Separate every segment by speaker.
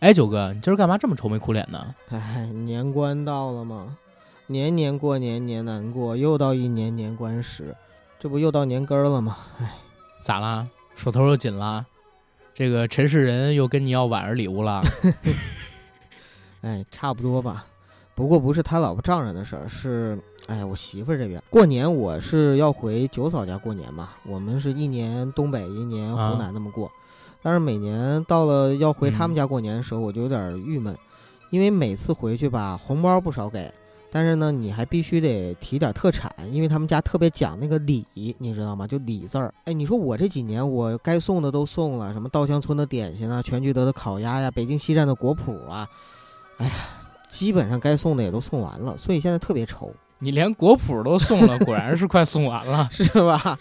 Speaker 1: 哎，九哥，你今儿干嘛这么愁眉苦脸呢？
Speaker 2: 哎，年关到了吗？年年过年年难过，又到一年年关时，这不又到年根儿了吗？哎，
Speaker 1: 咋啦？手头又紧啦？这个陈世仁又跟你要晚上礼物了？
Speaker 2: 哎，差不多吧。不过不是他老婆丈人的事儿，是哎我媳妇儿这边过年，我是要回九嫂家过年嘛。我们是一年东北，一年湖南那么过。但是每年到了要回他们家过年的时候，我就有点郁闷，因为每次回去吧，红包不少给，但是呢，你还必须得提点特产，因为他们家特别讲那个礼，你知道吗？就礼字儿。哎，你说我这几年我该送的都送了，什么稻香村的点心啊，全聚德的烤鸭呀，北京西站的果脯啊，哎呀。基本上该送的也都送完了，所以现在特别愁。
Speaker 1: 你连果脯都送了，果然是快送完了，
Speaker 2: 是吧？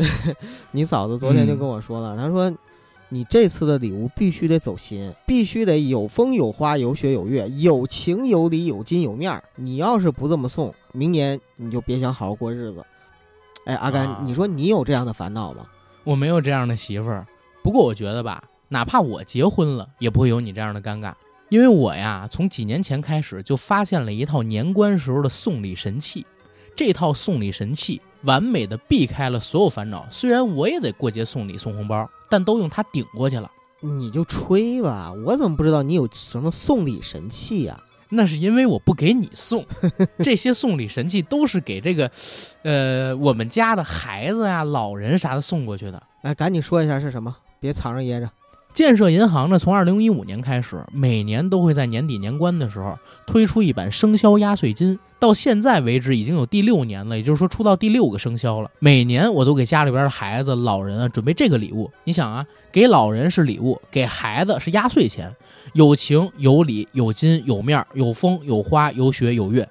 Speaker 2: 你嫂子昨天就跟我说了，她说你这次的礼物必须得走心，必须得有风有花有雪有月，有情有理有金有面儿。你要是不这么送，明年你就别想好好过日子。哎，阿甘，你说你有这样的烦恼吗？
Speaker 1: 我没有这样的媳妇儿，不过我觉得吧，哪怕我结婚了，也不会有你这样的尴尬。因为我呀，从几年前开始就发现了一套年关时候的送礼神器，这套送礼神器完美的避开了所有烦恼。虽然我也得过节送礼送红包，但都用它顶过去了。
Speaker 2: 你就吹吧，我怎么不知道你有什么送礼神器呀？
Speaker 1: 那是因为我不给你送，这些送礼神器都是给这个，呃，我们家的孩子呀、老人啥的送过去的。
Speaker 2: 来，赶紧说一下是什么，别藏着掖着。
Speaker 1: 建设银行呢，从二零一五年开始，每年都会在年底年关的时候推出一版生肖压岁金。到现在为止，已经有第六年了，也就是说出到第六个生肖了。每年我都给家里边的孩子、老人啊准备这个礼物。你想啊，给老人是礼物，给孩子是压岁钱，有情有理有金有面有风有花有雪有月。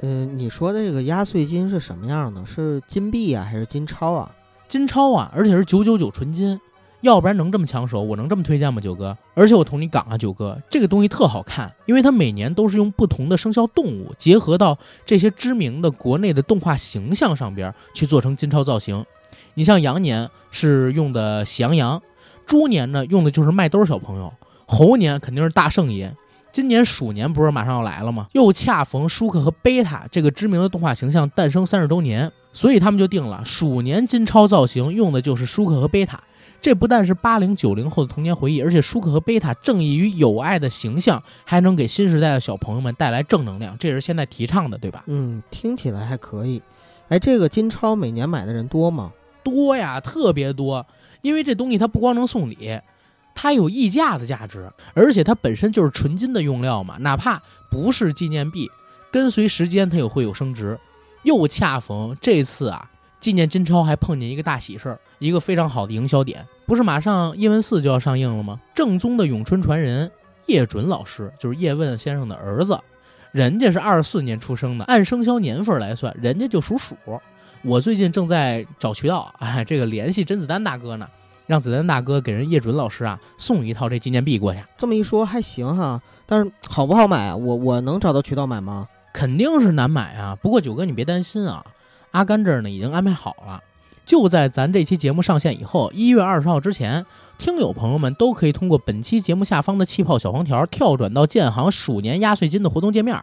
Speaker 2: 嗯，你说的这个压岁金是什么样的？是金币啊，还是金钞啊？
Speaker 1: 金钞啊，而且是九九九纯金。要不然能这么抢手，我能这么推荐吗，九哥？而且我同你讲啊，九哥，这个东西特好看，因为它每年都是用不同的生肖动物结合到这些知名的国内的动画形象上边去做成金钞造型。你像羊年是用的喜羊羊，猪年呢用的就是麦兜小朋友，猴年肯定是大圣爷。今年鼠年不是马上要来了吗？又恰逢舒克和贝塔这个知名的动画形象诞生三十周年，所以他们就定了鼠年金钞造型用的就是舒克和贝塔。这不但是八零九零后的童年回忆，而且舒克和贝塔正义与友爱的形象，还能给新时代的小朋友们带来正能量，这也是现在提倡的，对吧？
Speaker 2: 嗯，听起来还可以。哎，这个金超每年买的人多吗？
Speaker 1: 多呀，特别多。因为这东西它不光能送礼，它有溢价的价值，而且它本身就是纯金的用料嘛，哪怕不是纪念币，跟随时间它也会有升值。又恰逢这次啊。纪念金超还碰见一个大喜事儿，一个非常好的营销点，不是马上叶问四就要上映了吗？正宗的咏春传人叶准老师就是叶问先生的儿子，人家是二四年出生的，按生肖年份来算，人家就属鼠。我最近正在找渠道，哎，这个联系甄子丹大哥呢，让子丹大哥给人叶准老师啊送一套这纪念币过去。
Speaker 2: 这么一说还行哈，但是好不好买啊？我我能找到渠道买吗？
Speaker 1: 肯定是难买啊。不过九哥你别担心啊。阿甘这儿呢已经安排好了，就在咱这期节目上线以后，一月二十号之前，听友朋友们都可以通过本期节目下方的气泡小黄条跳转到建行鼠年压岁金的活动界面，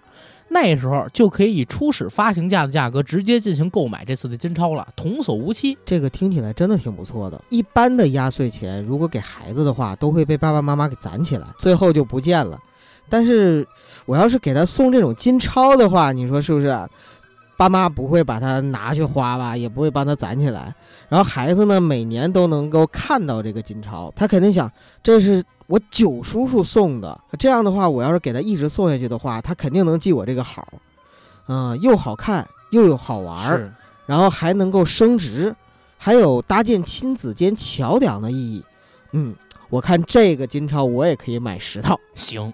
Speaker 1: 那时候就可以以初始发行价的价格直接进行购买这次的金钞了，童叟无欺。
Speaker 2: 这个听起来真的挺不错的。一般的压岁钱如果给孩子的话，都会被爸爸妈妈给攒起来，最后就不见了。但是我要是给他送这种金钞的话，你说是不是？爸妈不会把它拿去花吧，也不会帮他攒起来。然后孩子呢，每年都能够看到这个金钞，他肯定想，这是我九叔叔送的。这样的话，我要是给他一直送下去的话，他肯定能记我这个好。嗯，又好看又有好玩儿，然后还能够升值，还有搭建亲子间桥梁的意义。嗯，我看这个金钞我也可以买十套。
Speaker 1: 行，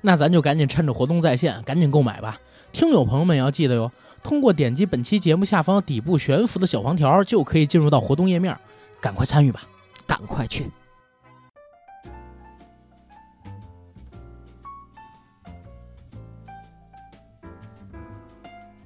Speaker 1: 那咱就赶紧趁着活动在线，赶紧购买吧。听友朋友们也要记得哟。通过点击本期节目下方底部悬浮的小黄条，就可以进入到活动页面，赶快参与吧，
Speaker 2: 赶快去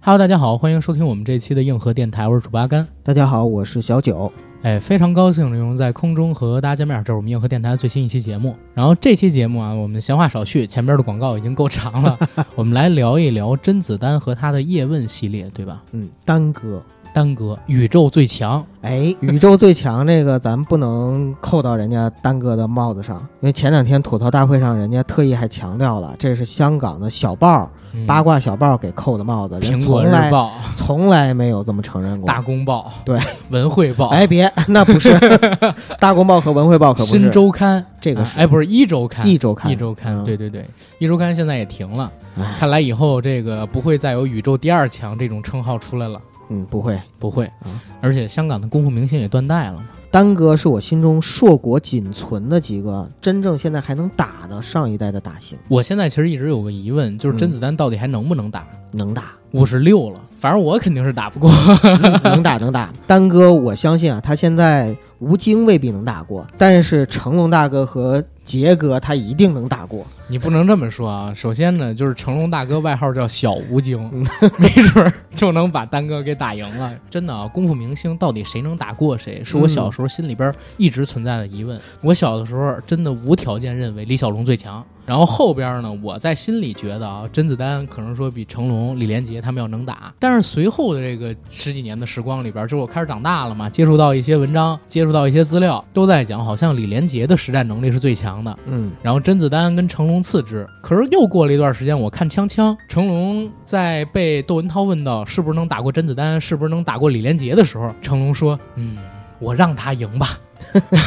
Speaker 1: ！Hello，大家好，欢迎收听我们这期的硬核电台，我是主播阿甘。
Speaker 2: 大家好，我是小九。
Speaker 1: 哎，非常高兴能在空中和大家见面，这是我们硬核电台最新一期节目。然后这期节目啊，我们闲话少叙，前边的广告已经够长了，我们来聊一聊甄子丹和他的叶问系列，对吧？
Speaker 2: 嗯，丹哥，
Speaker 1: 丹哥，宇宙最强，
Speaker 2: 哎，宇宙最强这个咱不能扣到人家丹哥的帽子上，因为前两天吐槽大会上，人家特意还强调了，这是香港的小报、
Speaker 1: 嗯。
Speaker 2: 八卦小报给扣的帽子，人从来从来没有这么承认过。
Speaker 1: 大公报、
Speaker 2: 对。
Speaker 1: 文汇报、
Speaker 2: 哎，别，那不是。大公报和文汇报，可不是。
Speaker 1: 新周刊，
Speaker 2: 这个是。
Speaker 1: 啊哎，不是一周刊，
Speaker 2: 一周刊，
Speaker 1: 一周刊，
Speaker 2: 嗯。
Speaker 1: 对对对，一周刊现在也停了，
Speaker 2: 哎。
Speaker 1: 看来以后这个不会再有宇宙第二强这种称号出来了，
Speaker 2: 嗯，不会。
Speaker 1: 不会
Speaker 2: 嗯，
Speaker 1: 而且香港的功夫明星也断代了嘛。
Speaker 2: 丹哥是我心中硕果仅存的几个真正现在还能打的上一代的打星，
Speaker 1: 我现在其实一直有个疑问，就是
Speaker 2: 嗯
Speaker 1: 甄子丹到底还能不能打？
Speaker 2: 能打，
Speaker 1: 五十六了，反正我肯定是打不过。
Speaker 2: 能打，能打。丹哥，我相信啊，他现在吴京未必能打过，但是成龙大哥和杰哥他一定能打过。
Speaker 1: 你不能这么说啊！首先呢，就是成龙大哥外号叫小吴京，
Speaker 2: 嗯
Speaker 1: 没准儿就能把丹哥给打赢了。真的啊，功夫明星到底谁能打过谁，是我
Speaker 2: 嗯
Speaker 1: 小时候心里边一直存在的疑问。我小的时候真的无条件认为李小龙最强，然后后边呢，我在心里觉得啊，甄子丹可能说比成龙、李连杰他们要能打。但是随后的这个十几年的时光里边，就是我开始长大了嘛，接触到一些文章，接触到一些资料，都在讲好像李连杰的实战能力是最强的。
Speaker 2: 嗯，
Speaker 1: 然后甄子丹跟成龙次之。可是又过了一段时间，我看锵锵，成龙在被窦文涛问到是不是能打过甄子丹，是不是能打过李连杰的时候，成龙说：“嗯，我让他赢吧，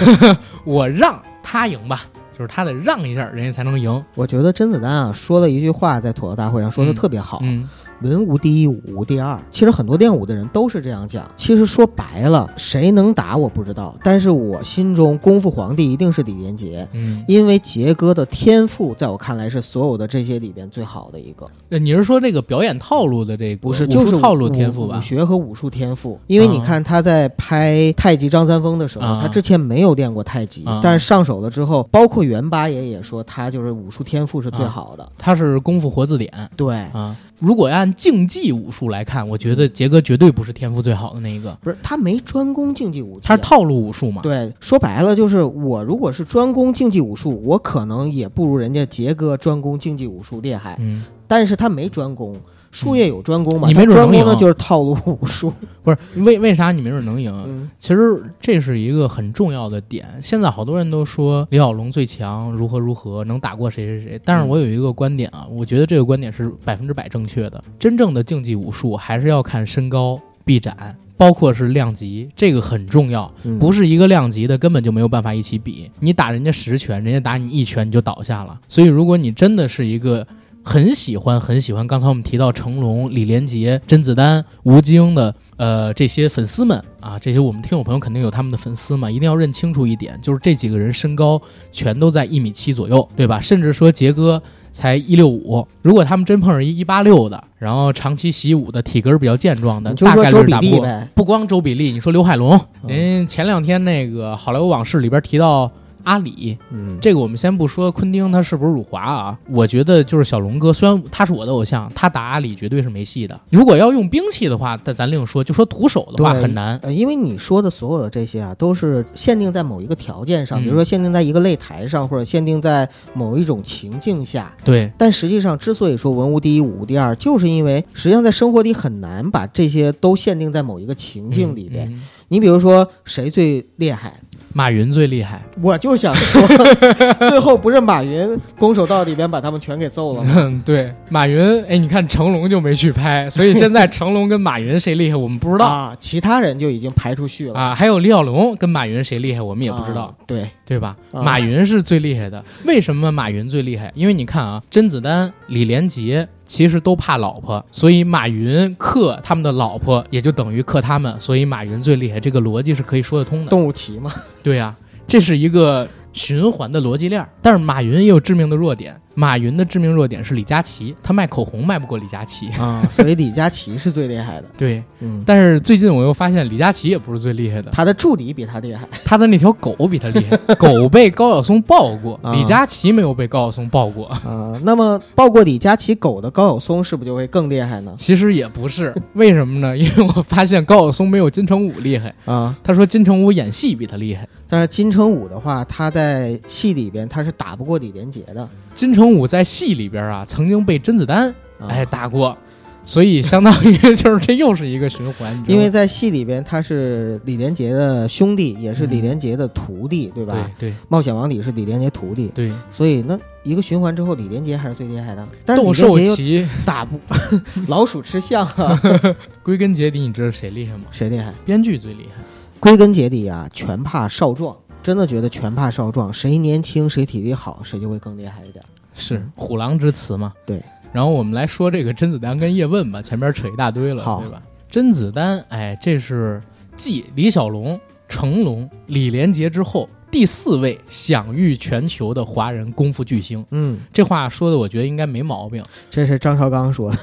Speaker 1: 我让他赢吧，就是他得让一下，人家才能赢。
Speaker 2: 我觉得甄子丹啊说了一句话，在吐槽大会上说的
Speaker 1: 嗯
Speaker 2: 特别好。
Speaker 1: 嗯，
Speaker 2: 文无第一，武无第二。其实很多练武的人都是这样讲。其实说白了，谁能打我不知道，但是我心中功夫皇帝一定是李连杰，
Speaker 1: 嗯，
Speaker 2: 因为杰哥的天赋在我看来是所有的这些里边最好的一个。
Speaker 1: 呃你是说这个表演套路的这个
Speaker 2: 不是，
Speaker 1: 武
Speaker 2: 就是
Speaker 1: 术套路天赋吧
Speaker 2: 武？学和武术天赋。因为你
Speaker 1: 啊
Speaker 2: 看他在拍《太极张三丰》的时候，
Speaker 1: 啊
Speaker 2: 他之前没有练过太极，
Speaker 1: 啊
Speaker 2: 但是上手了之后，包括袁八爷也说他就是武术天赋是最
Speaker 1: 啊
Speaker 2: 好的。
Speaker 1: 他是功夫活字典
Speaker 2: 对，
Speaker 1: 啊。如果按竞技武术来看，我觉得杰哥绝对不是天赋最好的那一个，
Speaker 2: 不是他没专攻竞技武器啊、
Speaker 1: 他是套路武术嘛。
Speaker 2: 对，说白了就是我如果是专攻竞技武术，我可能也不如人家杰哥专攻竞技武术厉害，
Speaker 1: 嗯，
Speaker 2: 但是他没专攻。术业有专攻嘛？
Speaker 1: 你没准能赢
Speaker 2: 专攻的就是套路武术。
Speaker 1: 不是为为啥你没准能赢？
Speaker 2: 嗯
Speaker 1: 其实这是一个很重要的点。现在好多人都说李小龙最强，如何如何能打过谁谁谁。但是我有一个观点啊，我觉得这个观点是百分之百正确的。真正的竞技武术还是要看身高、臂展，包括是量级，这个很重要。
Speaker 2: 嗯
Speaker 1: 不是一个量级的，根本就没有办法一起比。你打人家十拳，人家打你一拳你就倒下了。所以，如果你真的是一个很喜欢很喜欢，刚才我们提到成龙、李连杰、甄子丹、吴京的呃这些粉丝们啊，这些我们听友朋友肯定有他们的粉丝嘛，一定要认清楚一点，就是这几个人身高全都在一米七左右，对吧？甚至说杰哥。才一六五，如果他们真碰上一一八六的，然后长期习武的，体格比较健壮的，
Speaker 2: 就
Speaker 1: 大概率打不过。不光周比利，你说刘海龙，
Speaker 2: 嗯
Speaker 1: 人前两天那个《好莱坞往事》里边提到阿里，
Speaker 2: 嗯，
Speaker 1: 这个我们先不说昆汀他是不是辱华啊，我觉得就是小龙哥，虽然他是我的偶像，他打阿里绝对是没戏的。如果要用兵器的话，但咱另说，就说徒手的话很难。
Speaker 2: 呃，因为你说的所有的这些啊，都是限定在某一个条件上，
Speaker 1: 嗯
Speaker 2: 比如说限定在一个擂台上，或者限定在某一种情境下。
Speaker 1: 对，
Speaker 2: 但实际上，之所以说文无第一，武无第二，就是因为实际上在生活里很难把这些都限定在某一个情境里边。
Speaker 1: 嗯嗯
Speaker 2: 你比如说，谁最厉害？
Speaker 1: 马云最厉害，
Speaker 2: 我就想说，最后不是马云攻守道里边把他们全给揍了吗？
Speaker 1: 嗯，对，马云，哎，你看成龙就没去拍，所以现在成龙跟马云谁厉害，我们不知道
Speaker 2: 啊，其他人就已经排出去了，
Speaker 1: 啊。还有李小龙跟马云谁厉害，我们也不知道。
Speaker 2: 啊对，
Speaker 1: 对吧？
Speaker 2: 啊
Speaker 1: 马云是最厉害的。为什么马云最厉害？因为你看啊，甄子丹、李连杰其实都怕老婆，所以马云克他们的老婆，也就等于克他们，所以马云最厉害。这个逻辑是可以说得通的。
Speaker 2: 动物棋嘛，
Speaker 1: 对呀、这是一个循环的逻辑链儿。但是马云也有致命的弱点，马云的致命弱点是李佳琦，他卖口红卖不过李佳琦。
Speaker 2: 啊，所以李佳琦是最厉害的。
Speaker 1: 对，
Speaker 2: 嗯，
Speaker 1: 但是最近我又发现李佳琦也不是最厉害的，
Speaker 2: 他的助理比他厉害。
Speaker 1: 他的那条狗比他厉害。狗被高晓松抱过，
Speaker 2: 啊
Speaker 1: 李佳琦没有被高晓松抱过。
Speaker 2: 啊，那么抱过李佳琦狗的高晓松是不是就会更厉害呢？
Speaker 1: 其实也不是，为什么呢？因为我发现高晓松没有金城武厉害。
Speaker 2: 啊，
Speaker 1: 他说金城武演戏比他厉害。
Speaker 2: 但是金城武的话，他在戏里边他是打不过李连杰的。
Speaker 1: 金城武在戏里边啊，曾经被甄子丹
Speaker 2: 啊、
Speaker 1: 哎打过，所以相当于就是这又是一个循环。
Speaker 2: 因为在戏里边他是李连杰的兄弟，也是李连杰的徒弟，对吧？
Speaker 1: 对对
Speaker 2: 冒险王里是李连杰徒弟，
Speaker 1: 对，
Speaker 2: 所以那一个循环之后，李连杰还是最厉害的。但是
Speaker 1: 窦
Speaker 2: 李连杰又
Speaker 1: 寿奇，
Speaker 2: 打不 老鼠吃象啊，
Speaker 1: 归根结底，你知道谁厉害吗？
Speaker 2: 谁厉害？
Speaker 1: 编剧最厉害。
Speaker 2: 归根结底啊，全怕少壮。真的觉得拳怕少壮，谁年轻谁体力好，谁就会更厉害一点。
Speaker 1: 是虎狼之词嘛？
Speaker 2: 对。
Speaker 1: 然后我们来说这个甄子丹跟叶问吧，前边扯一大堆了，对吧？甄子丹，哎，这是继李小龙、成龙、李连杰之后第四位享誉全球的华人功夫巨星。
Speaker 2: 嗯，
Speaker 1: 这话说的，我觉得应该没毛病。
Speaker 2: 这是张绍刚说的。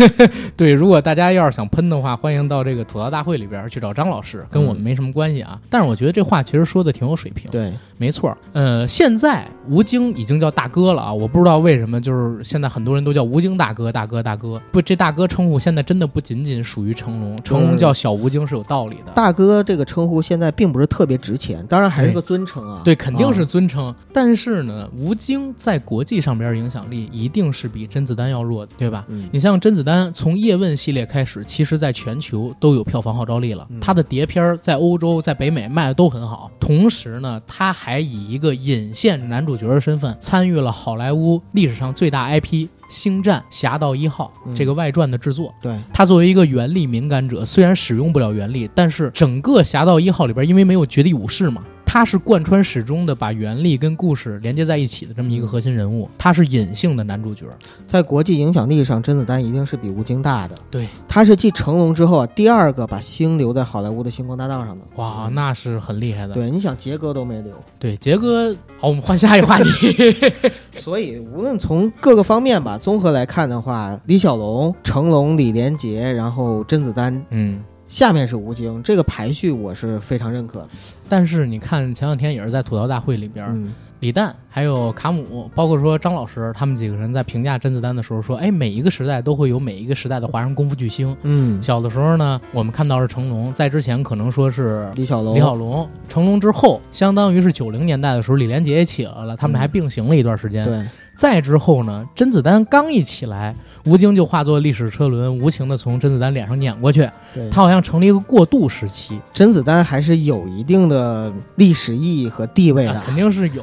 Speaker 1: 对，如果大家要是想喷的话，欢迎到这个吐槽大会里边去找张老师，跟我们
Speaker 2: 嗯
Speaker 1: 没什么关系啊。但是我觉得这话其实说的挺有水平。
Speaker 2: 对，
Speaker 1: 没错儿，呃，现在吴京已经叫大哥了啊，我不知道为什么，就是现在很多人都叫吴京大哥、大哥、大哥。不，这大哥称呼现在真的不仅仅属于成龙，成龙叫小吴京是有道理的。
Speaker 2: 大哥这个称呼现在并不是特别值钱，当然还是个尊称啊。
Speaker 1: 对，肯定是
Speaker 2: 啊
Speaker 1: 尊称。但是呢，吴京在国际上边影响力一定是比甄子丹要弱的，对吧？
Speaker 2: 嗯
Speaker 1: 你像甄子丹从叶问系列开始，其实在全球都有票房号召力了。
Speaker 2: 嗯
Speaker 1: 他的碟片在欧洲、在北美卖的都很好。同时呢，他还以一个引线男主角的身份参与了好莱坞历史上最大 IP《星战：侠盗一号》
Speaker 2: 嗯
Speaker 1: 这个外传的制作。
Speaker 2: 对，
Speaker 1: 他作为一个原力敏感者，虽然使用不了原力，但是整个《侠盗一号》里边，因为没有绝地武士嘛，他是贯穿始终的把原力跟故事连接在一起的这么一个核心人物，他是隐性的男主角。
Speaker 2: 在国际影响力上，甄子丹一定是比吴京大的。
Speaker 1: 对，
Speaker 2: 他是继成龙之后啊，第二个把星留在好莱坞的星光大道上的。
Speaker 1: 哇，那是很厉害的。
Speaker 2: 对，你想杰哥都没留，
Speaker 1: 对，杰哥，好，我们换下一个话题。
Speaker 2: 所以无论从各个方面吧，综合来看的话，李小龙、成龙、李连杰，然后甄子丹，
Speaker 1: 嗯，
Speaker 2: 下面是吴京，这个排序我是非常认可的。
Speaker 1: 但是你看前两天也是在吐槽大会里边，
Speaker 2: 嗯，
Speaker 1: 李诞还有卡姆，包括说张老师他们几个人在评价甄子丹的时候说，哎，每一个时代都会有每一个时代的华人功夫巨星。
Speaker 2: 嗯，
Speaker 1: 小的时候呢，我们看到是成龙，在之前可能说是
Speaker 2: 李小龙，
Speaker 1: 李小龙，成龙之后，相当于是九零年代的时候，李连杰也起来了，他们俩还并行了一段时间。
Speaker 2: 对，
Speaker 1: 再之后呢，甄子丹刚一起来，吴京就化作历史车轮，无情的从甄子丹脸上碾过去，他好像成了一个过渡时期。
Speaker 2: 甄子丹还是有一定的历史意义和地位的。
Speaker 1: 啊肯定是有，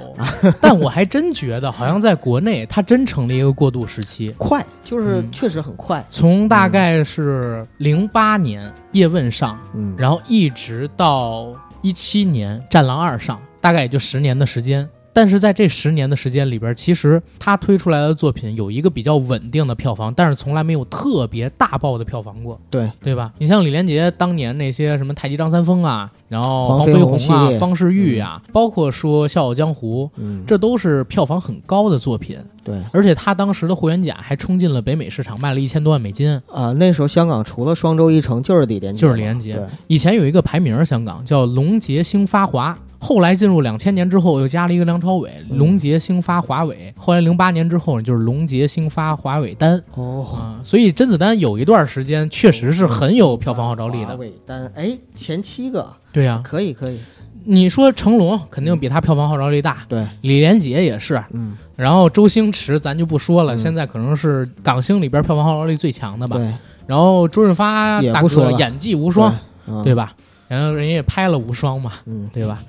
Speaker 1: 但我还真觉得，好像在国内，他真成了一个过渡时期。
Speaker 2: 快，就是
Speaker 1: 嗯
Speaker 2: 确实很快。
Speaker 1: 从大概是零八年叶问上，
Speaker 2: 嗯，
Speaker 1: 然后一直到一七年战狼二上，大概也就十年的时间。但是在这十年的时间里边，其实他推出来的作品有一个比较稳定的票房，但是从来没有特别大爆的票房过，
Speaker 2: 对，
Speaker 1: 对吧？你像李连杰当年那些什么太极张三丰啊，然后
Speaker 2: 黄飞
Speaker 1: 鸿啊方世玉啊，包括说《笑傲江湖》，
Speaker 2: 嗯，
Speaker 1: 这都是票房很高的作品。
Speaker 2: 对
Speaker 1: 而且他当时的霍元甲还冲进了北美市场，卖了一千多万美金。
Speaker 2: 啊，那时候香港除了双周一城就是李连杰，
Speaker 1: 就是李连杰
Speaker 2: 对，
Speaker 1: 以前有一个排名，香港叫龙杰兴发华，后来进入两千年之后又加了一个梁朝伟，
Speaker 2: 嗯
Speaker 1: 龙杰兴发华伟。后来零八年之后呢，就是龙杰兴发华伟丹
Speaker 2: 哦，
Speaker 1: 啊、所以甄子丹有一段时间确实是很有票房号召力
Speaker 2: 华
Speaker 1: 的。
Speaker 2: 伟丹，哎，前七个
Speaker 1: 对呀、
Speaker 2: 可以可以，
Speaker 1: 你说成龙肯定比他票房号召力大，
Speaker 2: 对，
Speaker 1: 李连杰也是，
Speaker 2: 嗯，
Speaker 1: 然后周星驰咱就不说了，
Speaker 2: 嗯。
Speaker 1: 现在可能是港星里边票房号召力最强的吧。
Speaker 2: 对，
Speaker 1: 然后周润发大哥演技无双，
Speaker 2: 对，
Speaker 1: 对
Speaker 2: 吧？
Speaker 1: 吧？然后人家也拍了无双嘛，
Speaker 2: 嗯，
Speaker 1: 对吧？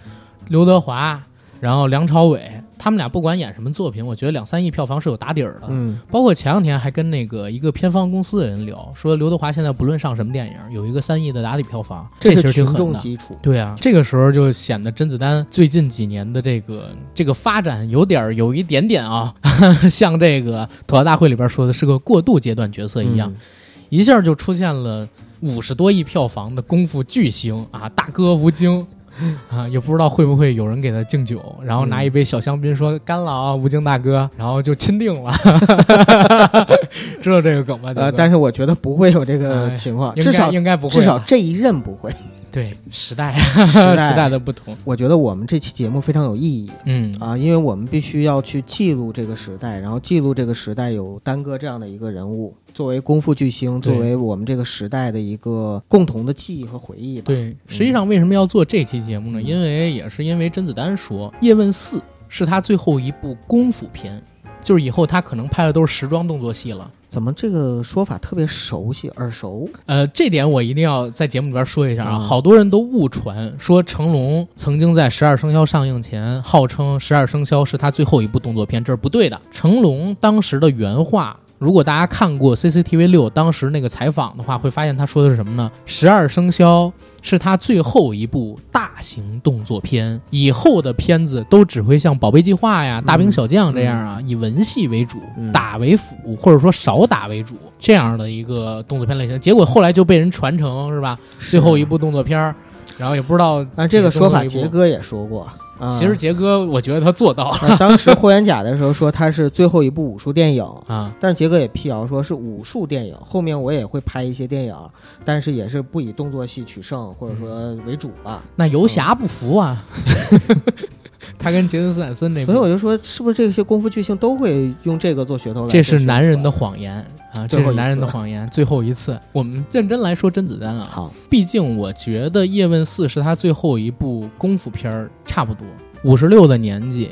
Speaker 1: 刘德华，然后梁朝伟，他们俩不管演什么作品，我觉得两三亿票房是有打底儿的。
Speaker 2: 嗯，
Speaker 1: 包括前两天还跟那个一个片方公司的人聊，说刘德华现在不论上什么电影，有一个三亿的打底票房，这其
Speaker 2: 是
Speaker 1: 挺狠的。
Speaker 2: 众基础，
Speaker 1: 对啊，这个时候就显得甄子丹最近几年的这个这个发展有点儿有一点点啊，像这个吐槽大会里边说的是个过渡阶段角色一样，
Speaker 2: 嗯
Speaker 1: 一下就出现了五十多亿票房的功夫巨星啊，大哥吴京。啊，也不知道会不会有人给他敬酒，然后
Speaker 2: 嗯
Speaker 1: 拿一杯小香槟说干了啊，吴京大哥，然后就钦定了，知道这个梗吗？
Speaker 2: 呃，但是我觉得不会有这个
Speaker 1: 哎
Speaker 2: 情况，至少
Speaker 1: 应该不会啊，
Speaker 2: 至少这一任不会。
Speaker 1: 对时代
Speaker 2: 时
Speaker 1: 时
Speaker 2: 代
Speaker 1: 代的不同，
Speaker 2: 我觉得我们这期节目非常有意义
Speaker 1: 嗯
Speaker 2: 啊，因为我们必须要去记录这个时代，然后记录这个时代有丹哥这样的一个人物，作为功夫巨星，作为我们这个时代的一个共同的记忆和回忆吧。
Speaker 1: 对，实际上为什么要做这期节目呢？
Speaker 2: 嗯
Speaker 1: 因为也是因为甄子丹说《叶问四》是他最后一部功夫片，就是以后他可能拍的都是时装动作戏了。
Speaker 2: 怎么这个说法特别熟悉耳熟？
Speaker 1: 呃，这点我一定要在节目里边说一下啊，
Speaker 2: 嗯
Speaker 1: 好多人都误传说成龙曾经在《十二生肖》上映前号称《十二生肖》是他最后一部动作片，这是不对的。成龙当时的原话。如果大家看过 CCTV 六当时那个采访的话，会发现他说的是什么呢？十二生肖是他最后一部大型动作片，以后的片子都只会像《宝贝计划》呀、
Speaker 2: 嗯
Speaker 1: 大兵小将》这样啊，以文戏为主，
Speaker 2: 嗯
Speaker 1: 打为辅，或者说少打为主这样的一个动作片类型。结果后来就被人传承是吧？最后一部动作片儿，然后也不知道
Speaker 2: 啊，这个说法杰哥也说过。啊、
Speaker 1: 其实杰哥，我觉得他做到了
Speaker 2: 啊当时霍元甲的时候说他是最后一部武术电影，
Speaker 1: 啊。
Speaker 2: 但是杰哥也辟谣说是武术电影，后面我也会拍一些电影，但是也是不以动作戏取胜或者说为主吧。
Speaker 1: 那游侠不服啊，他跟杰森斯坦森那部，
Speaker 2: 所以我就说，是不是这些功夫巨星都会用这个做噱头来？
Speaker 1: 这是男人的谎言啊，这是男人的谎言。最后一次，我们认真来说甄子丹啊，
Speaker 2: 好，
Speaker 1: 毕竟我觉得《叶问四》是他最后一部功夫片儿，差不多五十六的年纪，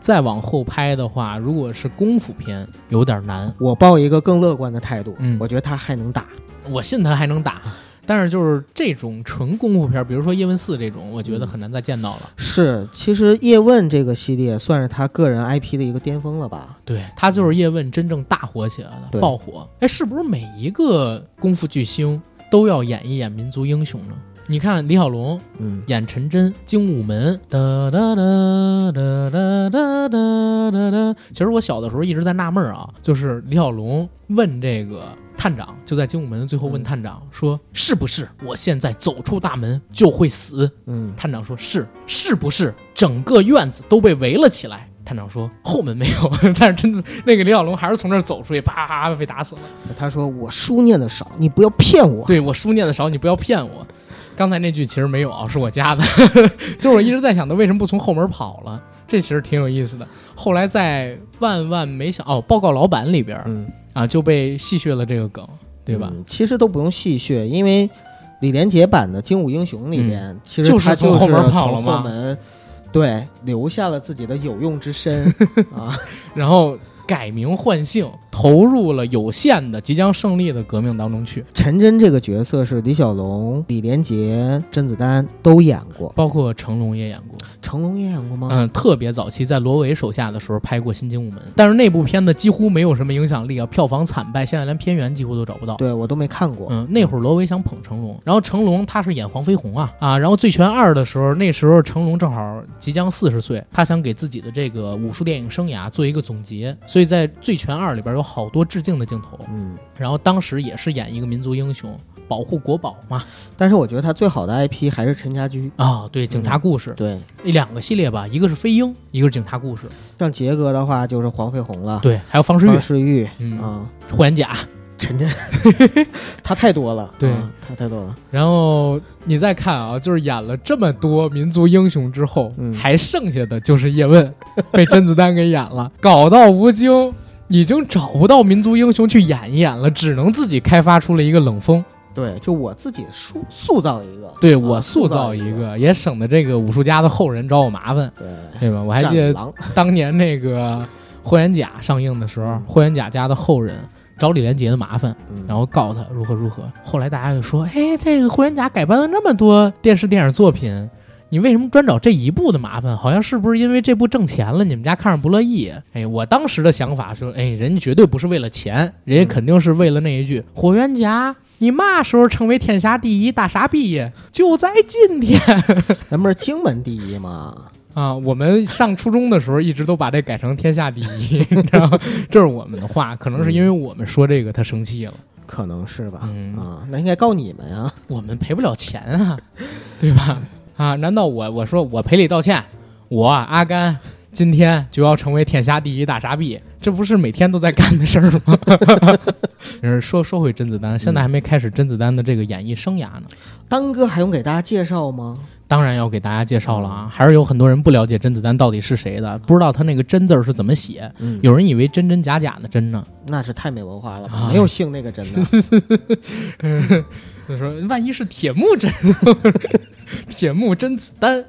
Speaker 1: 再往后拍的话，如果是功夫片，有点难。
Speaker 2: 我抱一个更乐观的态度，
Speaker 1: 嗯
Speaker 2: 我觉得他还能打。
Speaker 1: 我信他还能打，但是就是这种纯功夫片儿，比如说《叶问四》这种，我觉得很难再见到了。
Speaker 2: 是，其实叶问这个系列算是他个人 IP 的一个巅峰了吧？
Speaker 1: 对他就是叶问真正大火起来的，
Speaker 2: 对
Speaker 1: 爆火。哎，是不是每一个功夫巨星都要演一演民族英雄呢？你看李小龙
Speaker 2: 嗯，
Speaker 1: 演陈真，精武门，哒哒哒哒哒哒哒哒哒。其实我小的时候一直在纳闷儿啊，就是李小龙问这个探长，就在精武门最后问探长说：“是不是我现在走出大门就会死？”
Speaker 2: 嗯，
Speaker 1: 探长说：“是，是不是整个院子都被围了起来？”探长说：“后门没有，但是真的那个李小龙还是从那儿走出去，啪被打死了。
Speaker 2: 他说我书念的少，你不要骗我。
Speaker 1: 对我书念的少，你不要骗我。刚才那句其实没有啊，是我加的，就是我一直在想他为什么不从后门跑了，这其实挺有意思的。后来在万万没想哦，报告老板里边啊就被戏谑了这个梗，对吧？
Speaker 2: 嗯其实都不用戏谑，因为李连杰版的《精武英雄》里边，其实
Speaker 1: 就是
Speaker 2: 他
Speaker 1: 从后门跑了
Speaker 2: 从
Speaker 1: 吗
Speaker 2: 后门对，留下了自己的有用之身 啊。
Speaker 1: 然后改名换姓，投入了有限的即将胜利的革命当中去。
Speaker 2: 陈真这个角色是李小龙、李连杰、甄子丹都演过，
Speaker 1: 包括成龙也演过，
Speaker 2: 成龙也演过吗？
Speaker 1: 嗯，特别早期在罗维手下的时候拍过《新精武门》，但是那部片子几乎没有什么影响力啊，票房惨败，现在连片源几乎都找不到。
Speaker 2: 对我都没看过。
Speaker 1: 嗯，那会儿罗维想捧成龙，然后成龙他是演黄飞鸿啊啊，然后《醉拳二》的时候，那时候成龙正好即将四十岁，他想给自己的这个武术电影生涯做一个总结，所以在《醉拳二》里边有好多致敬的镜头，
Speaker 2: 嗯，
Speaker 1: 然后当时也是演一个民族英雄，保护国宝嘛。
Speaker 2: 但是我觉得他最好的 IP 还是陈家驹。
Speaker 1: 啊，对，警察故事、
Speaker 2: 对，
Speaker 1: 两个系列吧，一个是飞鹰，一个是警察故事，
Speaker 2: 像杰哥的话就是黄飞鸿了，
Speaker 1: 对，还有方世玉
Speaker 2: 方、世玉
Speaker 1: 嗯
Speaker 2: 啊，
Speaker 1: 霍元甲，
Speaker 2: 陈真，他太多了，
Speaker 1: 对。
Speaker 2: 啊他太多了。
Speaker 1: 然后你再看啊，就是演了这么多民族英雄之后，
Speaker 2: 嗯。
Speaker 1: 还剩下的就是叶问，被甄子丹给演了，搞到吴京已经找不到民族英雄去演一演了，只能自己开发出了一个冷锋。
Speaker 2: 对，就我自己塑塑造一个，啊
Speaker 1: 对我塑
Speaker 2: 造一
Speaker 1: 造一，个，也省得这个武术家的后人找我麻烦，
Speaker 2: 对，
Speaker 1: 对吧？我还记得当年那个霍元甲上映的时候
Speaker 2: 嗯，
Speaker 1: 霍元甲家的后人。找李连杰的麻烦，
Speaker 2: 嗯
Speaker 1: 然后告他如何如何。后来大家就说：“哎，这个霍元甲改编了那么多电视电影作品，你为什么专找这一部的麻烦？好像是不是因为这部挣钱了，你们家看着不乐意？”哎，我当时的想法说：“哎，人家绝对不是为了钱，人家肯定是为了那一句‘霍元甲’。”你嘛时候成为天下第一大傻逼？就在今天
Speaker 2: 咱不是荆门第一嘛，
Speaker 1: 啊！我们上初中的时候一直都把这改成天下第一，你知道吗？这是我们的话，可能是因为我们说这个他生气了。
Speaker 2: 可能是吧？
Speaker 1: 嗯
Speaker 2: 啊，那应该告你们啊。
Speaker 1: 我们赔不了钱啊，对吧？啊？难道我我说我赔礼道歉，我阿甘今天就要成为天下第一大傻逼？这不是每天都在干的事儿吗？嗯说说回甄子丹，现在还没开始甄子丹的这个演艺生涯呢。
Speaker 2: 丹哥还用给大家介绍吗？
Speaker 1: 当然要给大家介绍了啊，还是有很多人不了解甄子丹到底是谁的，不知道他那个“甄”字儿是怎么写，
Speaker 2: 嗯，
Speaker 1: 有人以为真真假假的“真”呢。
Speaker 2: 那是太没文化了吧？
Speaker 1: 啊
Speaker 2: 没有姓那个真的。
Speaker 1: 就 说万一是铁木真，铁木真子丹。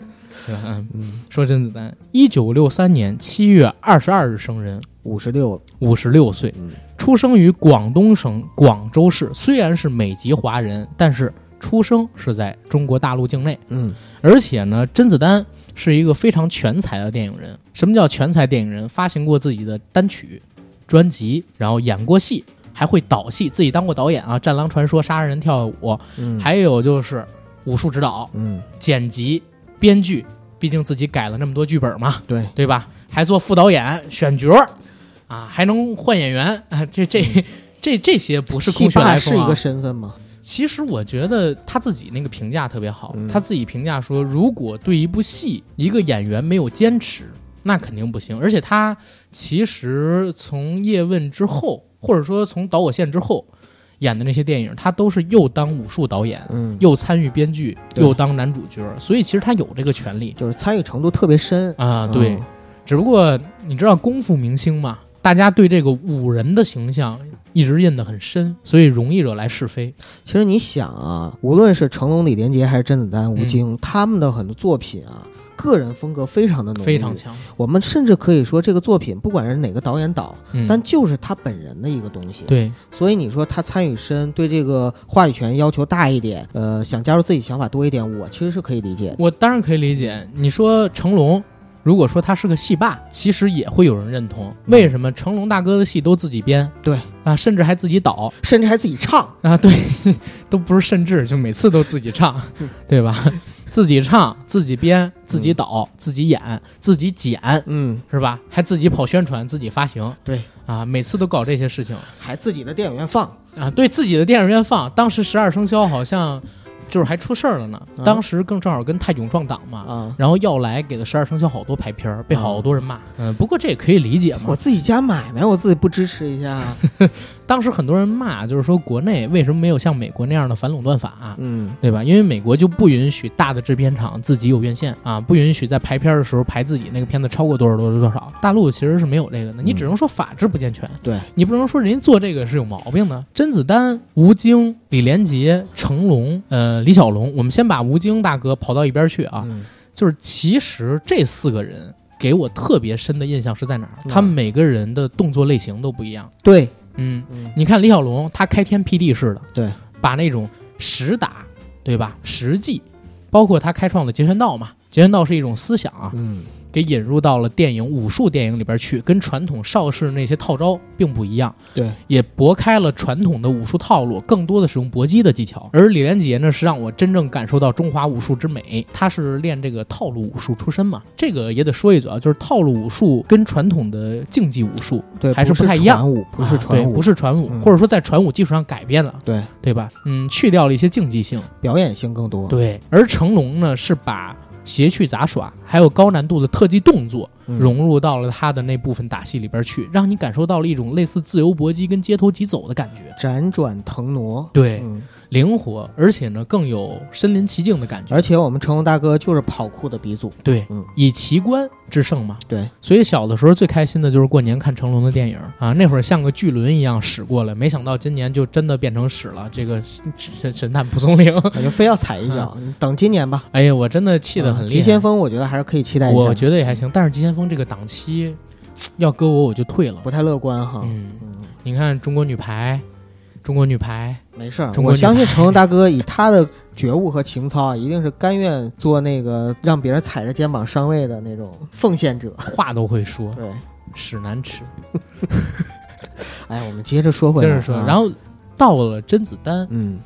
Speaker 1: 说甄子丹，一九六三年七月二十二日生人，
Speaker 2: 五十六了。
Speaker 1: 五十六岁，
Speaker 2: 嗯
Speaker 1: 出生于广东省广州市。虽然是美籍华人，但是出生是在中国大陆境内。
Speaker 2: 嗯
Speaker 1: 而且呢，甄子丹是一个非常全才的电影人。什么叫全才电影人？发行过自己的单曲、专辑，然后演过戏，还会导戏，自己当过导演啊，《战狼传说》《杀人跳舞》，
Speaker 2: 嗯，
Speaker 1: 还有就是武术指导、
Speaker 2: 嗯
Speaker 1: 剪辑、编剧，毕竟自己改了那么多剧本嘛，
Speaker 2: 对，
Speaker 1: 对吧？还做副导演、选角儿，啊，还能换演员啊，这这这这些不是空穴来风啊
Speaker 2: 是一个。身份吗？
Speaker 1: 其实我觉得他自己那个评价特别好，
Speaker 2: 嗯
Speaker 1: 他自己评价说，如果对一部戏一个演员没有坚持，那肯定不行。而且他其实从叶问之后，或者说从导火线之后演的那些电影，他都是又当武术导演，
Speaker 2: 嗯，
Speaker 1: 又参与编剧，又当男主角，所以其实他有这个权利
Speaker 2: 就是参与程度特别深。
Speaker 1: 啊。对，
Speaker 2: 嗯
Speaker 1: 只不过你知道功夫明星嘛，大家对这个武人的形象一直印得很深，所以容易惹来是非。
Speaker 2: 其实你想啊，无论是成龙、李连杰还是甄子丹、吴
Speaker 1: 嗯
Speaker 2: 京，他们的很多作品啊，个人风格非常的浓郁，
Speaker 1: 非常。强，
Speaker 2: 我们甚至可以说，这个作品不管是哪个导演导，
Speaker 1: 嗯，
Speaker 2: 但就是他本人的一个东西。，
Speaker 1: 对，
Speaker 2: 所以你说他参与深，对这个话语权要求大一点，呃，想加入自己想法多一点，我其实是可以理解的。
Speaker 1: 我当然可以理解。你说成龙，如果说他是个戏霸，其实也会有人认同。为什么成龙大哥的戏都自己编？
Speaker 2: 对。
Speaker 1: 啊，甚至还自己导？
Speaker 2: 甚至还自己唱，
Speaker 1: 啊，对，都不是甚至，就每次都自己唱，对吧？自己唱，自己编，自己导，自己演，自己剪，
Speaker 2: 嗯，
Speaker 1: 是吧？还自己跑宣传，自己发行，
Speaker 2: 对。
Speaker 1: 啊，每次都搞这些事情。
Speaker 2: 还自己的电影院放，
Speaker 1: 啊，对自己的电影院放。当时十二生肖好像就是还出事儿了呢，
Speaker 2: 啊
Speaker 1: 当时更正好跟泰囧撞档嘛，
Speaker 2: 啊。
Speaker 1: 然后要来给的十二生肖好多排片儿，被好多人骂。嗯，不过这也可以理解嘛。
Speaker 2: 我自己家买卖，我自己不支持一下？
Speaker 1: 当时很多人骂，就是说国内为什么没有像美国那样的反垄断法、
Speaker 2: 嗯，
Speaker 1: 对吧？因为美国就不允许大的制片厂自己有院线啊，不允许在排片儿的时候排自己那个片子超过多少多少多少。大陆其实是没有这个的，你只能说法制不健全，
Speaker 2: 对，
Speaker 1: 你不能说人家做这个是有毛病的。甄子丹、吴京、李连杰、成龙、呃李小龙，我们先把吴京大哥跑到一边去啊，
Speaker 2: 嗯
Speaker 1: 就是其实这四个人给我特别深的印象是在哪儿？
Speaker 2: 嗯
Speaker 1: 他们每个人的动作类型都不一样。
Speaker 2: 对，
Speaker 1: 嗯，
Speaker 2: 嗯，
Speaker 1: 你看李小龙，他开天辟地似的，
Speaker 2: 对，
Speaker 1: 把那种实打，对吧？实际，包括他开创的截拳道嘛，截拳道是一种思想啊，
Speaker 2: 嗯，
Speaker 1: 给引入到了电影武术电影里边去，跟传统邵氏那些套招并不一样，
Speaker 2: 对，
Speaker 1: 也拨开了传统的武术套路，更多的使用搏击的技巧。而李连杰呢，是让我真正感受到中华武术之美。他是练这个套路武术出身嘛，这个也得说一嘴啊，就是套路武术跟传统的竞技武术
Speaker 2: 对，
Speaker 1: 还是
Speaker 2: 不
Speaker 1: 不太一样
Speaker 2: 传武，不是传武，
Speaker 1: 不是传武，
Speaker 2: 嗯
Speaker 1: 或者说在传武基础上改变了，
Speaker 2: 对，
Speaker 1: 对吧？嗯，去掉了一些竞技性。
Speaker 2: 表演性更多。
Speaker 1: 对，而成龙呢，是把斜去杂耍还有高难度的特技动作
Speaker 2: 嗯
Speaker 1: 融入到了他的那部分打戏里边去，让你感受到了一种类似自由搏击跟街头疾走的感觉。
Speaker 2: 辗转腾挪，
Speaker 1: 对，
Speaker 2: 嗯，
Speaker 1: 灵活，而且呢更有身临其境的感觉。
Speaker 2: 而且我们成龙大哥就是跑酷的鼻祖，
Speaker 1: 对，
Speaker 2: 嗯，
Speaker 1: 以奇观制胜嘛。
Speaker 2: 对，
Speaker 1: 所以小的时候最开心的就是过年看成龙的电影啊，那会儿像个巨轮一样驶过来，没想到今年就真的变成屎了。这个神神探蒲松龄，
Speaker 2: 我就非要踩一脚，你等今年吧。
Speaker 1: 哎呀，我真的气得很厉害。
Speaker 2: 嗯急先锋，我觉得还是可以期待一下，
Speaker 1: 我觉得也还行，但是急先锋这个档期，要搁我我就退了。
Speaker 2: 不太乐观哈。
Speaker 1: 嗯，
Speaker 2: 嗯，
Speaker 1: 你看中国女排，中国女排，
Speaker 2: 没事儿，我相信成龙大哥以他的觉悟和情操啊，一定是甘愿做那个让别人踩着肩膀上位的那种奉献者。
Speaker 1: 话都会说，
Speaker 2: 对，
Speaker 1: 屎难吃。
Speaker 2: 哎，我们接着说回来，
Speaker 1: 接着说，
Speaker 2: 啊
Speaker 1: 然后到了甄子丹，
Speaker 2: 嗯，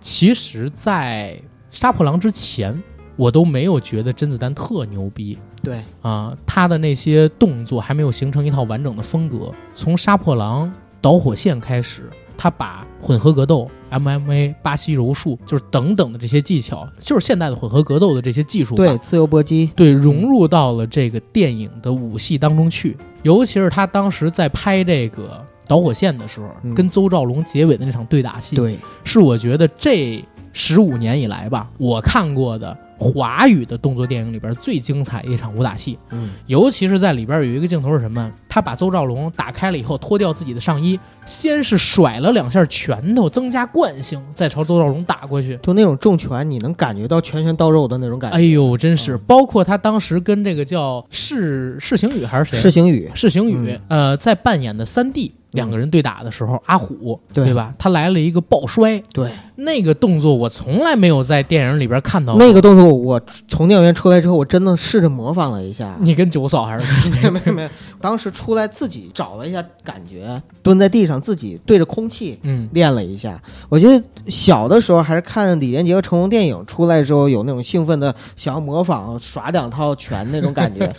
Speaker 1: 其实，在杀破狼之前，我都没有觉得甄子丹特牛逼
Speaker 2: 对，
Speaker 1: 啊，他的那些动作还没有形成一套完整的风格。从杀破狼、导火线开始，他把混合格斗、MMA、巴西柔术，就是等等的这些技巧，就是现代的混合格斗的这些技术，
Speaker 2: 对，自由搏击，
Speaker 1: 对，融入到了这个电影的武戏当中去。尤其是他当时在拍这个导火线的时候，
Speaker 2: 嗯。
Speaker 1: 跟邹兆龙结尾的那场对打戏，
Speaker 2: 对，
Speaker 1: 是我觉得这十五年以来吧，我看过的华语的动作电影里边最精彩的一场武打戏。
Speaker 2: 嗯，
Speaker 1: 尤其是在里边有一个镜头是什么？他把邹兆龙打开了以后，脱掉自己的上衣，先是甩了两下拳头，增加惯性，再朝邹兆龙打过去。
Speaker 2: 就那种重拳，你能感觉到拳拳到肉的那种感觉。
Speaker 1: 哎呦，真是！
Speaker 2: 嗯
Speaker 1: 包括他当时跟这个叫释释行宇还是谁？
Speaker 2: 释行宇，
Speaker 1: 释行宇，
Speaker 2: 嗯
Speaker 1: 呃，在扮演的三弟两个人对打的时候，阿虎
Speaker 2: 对
Speaker 1: 吧？他来了一个抱摔，
Speaker 2: 对，
Speaker 1: 那个动作我从来没有在电影里边看到过。
Speaker 2: 那个动作我从电影院出来之后，我真的试着模仿了一下。
Speaker 1: 你跟九嫂还是
Speaker 2: 没有没有没有，当时出来自己找了一下感觉，蹲在地上自己对着空气
Speaker 1: 嗯，
Speaker 2: 练了一下。我觉得小的时候还是看李连杰和成龙电影出来之后，有那种兴奋的想要模仿耍两套拳那种感觉。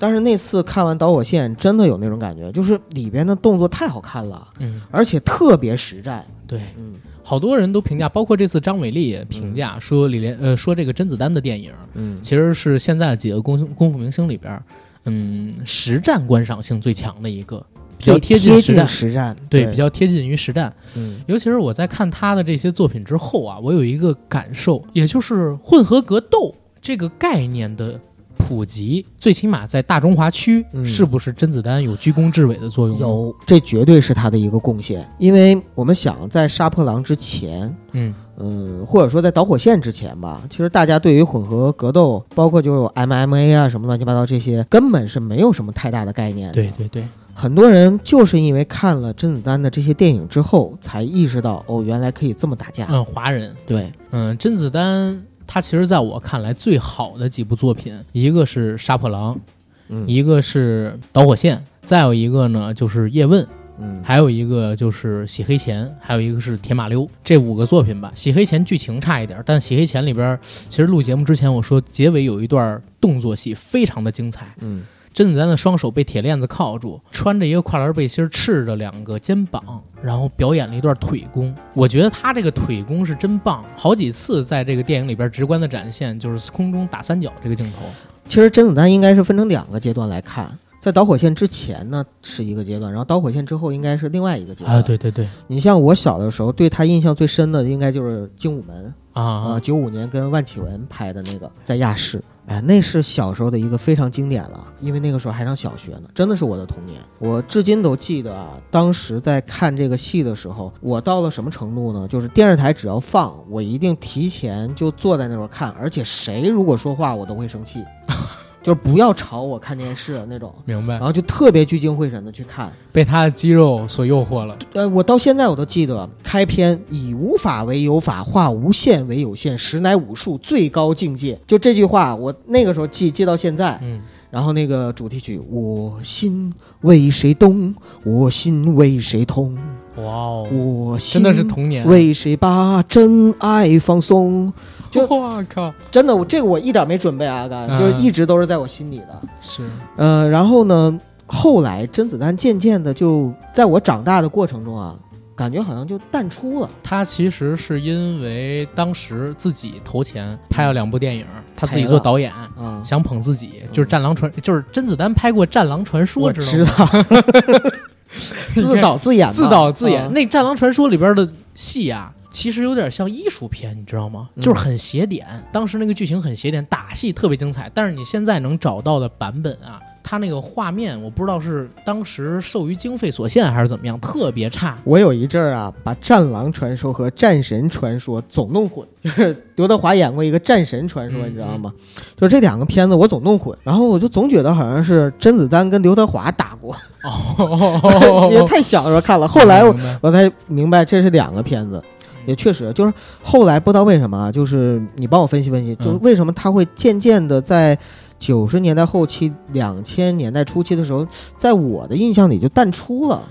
Speaker 2: 但是那次看完导火线，真的有那种感觉，就是里边的动作太好看了，
Speaker 1: 嗯，
Speaker 2: 而且特别实战。
Speaker 1: 对，
Speaker 2: 嗯。
Speaker 1: 好多人都评价，包括这次张伟丽也评价说李连呃说这个甄子丹的电影
Speaker 2: 嗯，
Speaker 1: 其实是现在几个功功夫明星里边，嗯，实战观赏性最强的一个，比较贴
Speaker 2: 近
Speaker 1: 近实战，
Speaker 2: 实战，
Speaker 1: 对，比较贴近于实战。
Speaker 2: 嗯。
Speaker 1: 尤其是我在看他的这些作品之后啊，我有一个感受，也就是混合格斗这个概念的普及，最起码在大中华区，
Speaker 2: 嗯
Speaker 1: 是不是甄子丹有居功至伟的作用？，
Speaker 2: 有，这绝对是他的一个贡献，因为我们想在杀破狼之前，
Speaker 1: 嗯
Speaker 2: 嗯，或者说在导火线之前吧，其实大家对于混合格斗，包括就有 MMA 啊什么乱七八糟这些，根本是没有什么太大的概念的。
Speaker 1: 对对对，
Speaker 2: 很多人就是因为看了甄子丹的这些电影之后，才意识到哦，原来可以这么打架。
Speaker 1: 嗯，华人，
Speaker 2: 对，
Speaker 1: 嗯，甄子丹他其实在我看来最好的几部作品，一个是《杀破狼》，
Speaker 2: 嗯
Speaker 1: 一个是《导火线》，再有一个呢就是《叶问》。
Speaker 2: 嗯
Speaker 1: 还有一个就是《洗黑钱》，还有一个是《铁马溜》，这五个作品吧。《洗黑钱》剧情差一点，但《洗黑钱》里边，其实录节目之前我说结尾有一段动作戏非常的精彩。
Speaker 2: 嗯
Speaker 1: 甄子丹的双手被铁链子铐住，穿着一个跨栏背心，赤着两个肩膀，然后表演了一段腿功。我觉得他这个腿功是真棒，好几次在这个电影里边直观的展现，就是空中打三角这个镜头。
Speaker 2: 其实甄子丹应该是分成两个阶段来看。在导火线之前呢是一个阶段，然后导火线之后应该是另外一个阶段。
Speaker 1: 啊，对对对，
Speaker 2: 你像我小的时候对他印象最深的，应该就是《精武门》
Speaker 1: 啊
Speaker 2: 啊，九五年跟万绮雯拍的那个在亚视，哎，那是小时候的一个非常经典了，因为那个时候还上小学呢，真的是我的童年。我至今都记得啊，当时在看这个戏的时候，我到了什么程度呢？就是电视台只要放，我一定提前就坐在那会儿看，而且谁如果说话，我都会生气，就是不要吵我看电视那种。
Speaker 1: 明白
Speaker 2: 然，后就特别聚精会神的去看，
Speaker 1: 被他的肌肉所诱惑了。
Speaker 2: 呃，我到现在我都记得开篇以无法为有法，化无限为有限，实乃武术最高境界。就这句话，我那个时候记记到现在。
Speaker 1: 嗯，
Speaker 2: 然后那个主题曲，我心为谁动，我心为谁痛，
Speaker 1: 哇哦，
Speaker 2: 我心
Speaker 1: 真的是童年。
Speaker 2: 为谁把真爱放松。就
Speaker 1: 我靠，
Speaker 2: 真的，我这个我一点没准备啊，哥，
Speaker 1: 嗯
Speaker 2: 就是一直都是在我心里的。
Speaker 1: 是。
Speaker 2: 呃，然后呢，后来甄子丹渐渐的就在我长大的过程中啊，感觉好像就淡出了。
Speaker 1: 他其实是因为当时自己投钱拍了两部电影，他自己做导演，
Speaker 2: 啊，
Speaker 1: 想捧自己，就是《战狼传》，就是甄子丹拍过《战狼传说
Speaker 2: 我》，知
Speaker 1: 知道。
Speaker 2: 自导自演，
Speaker 1: 自导自演。
Speaker 2: 啊
Speaker 1: 那《战狼传说》里边的戏啊，其实有点像艺术片，你知道吗？
Speaker 2: 嗯
Speaker 1: 就是很邪点，当时那个剧情很邪点，打戏特别精彩。但是你现在能找到的版本啊，它那个画面，我不知道是当时受于经费所限还是怎么样，特别差。
Speaker 2: 我有一阵儿啊，把《战狼传说》和《战神传说》总弄混，就是刘德华演过一个《战神传说》，
Speaker 1: 嗯
Speaker 2: 你知道吗？就这两个片子我总弄混，然后我就总觉得好像是甄子丹跟刘德华打过，
Speaker 1: 哦
Speaker 2: 因为太小的时候看了，后来我我才明白这是两个片子。也确实，就是后来不知道为什么啊，就是你帮我分析分析，就是
Speaker 1: 嗯
Speaker 2: 为什么他会渐渐的在九十年代后期、两千年代初期的时候，在我的印象里就淡出了。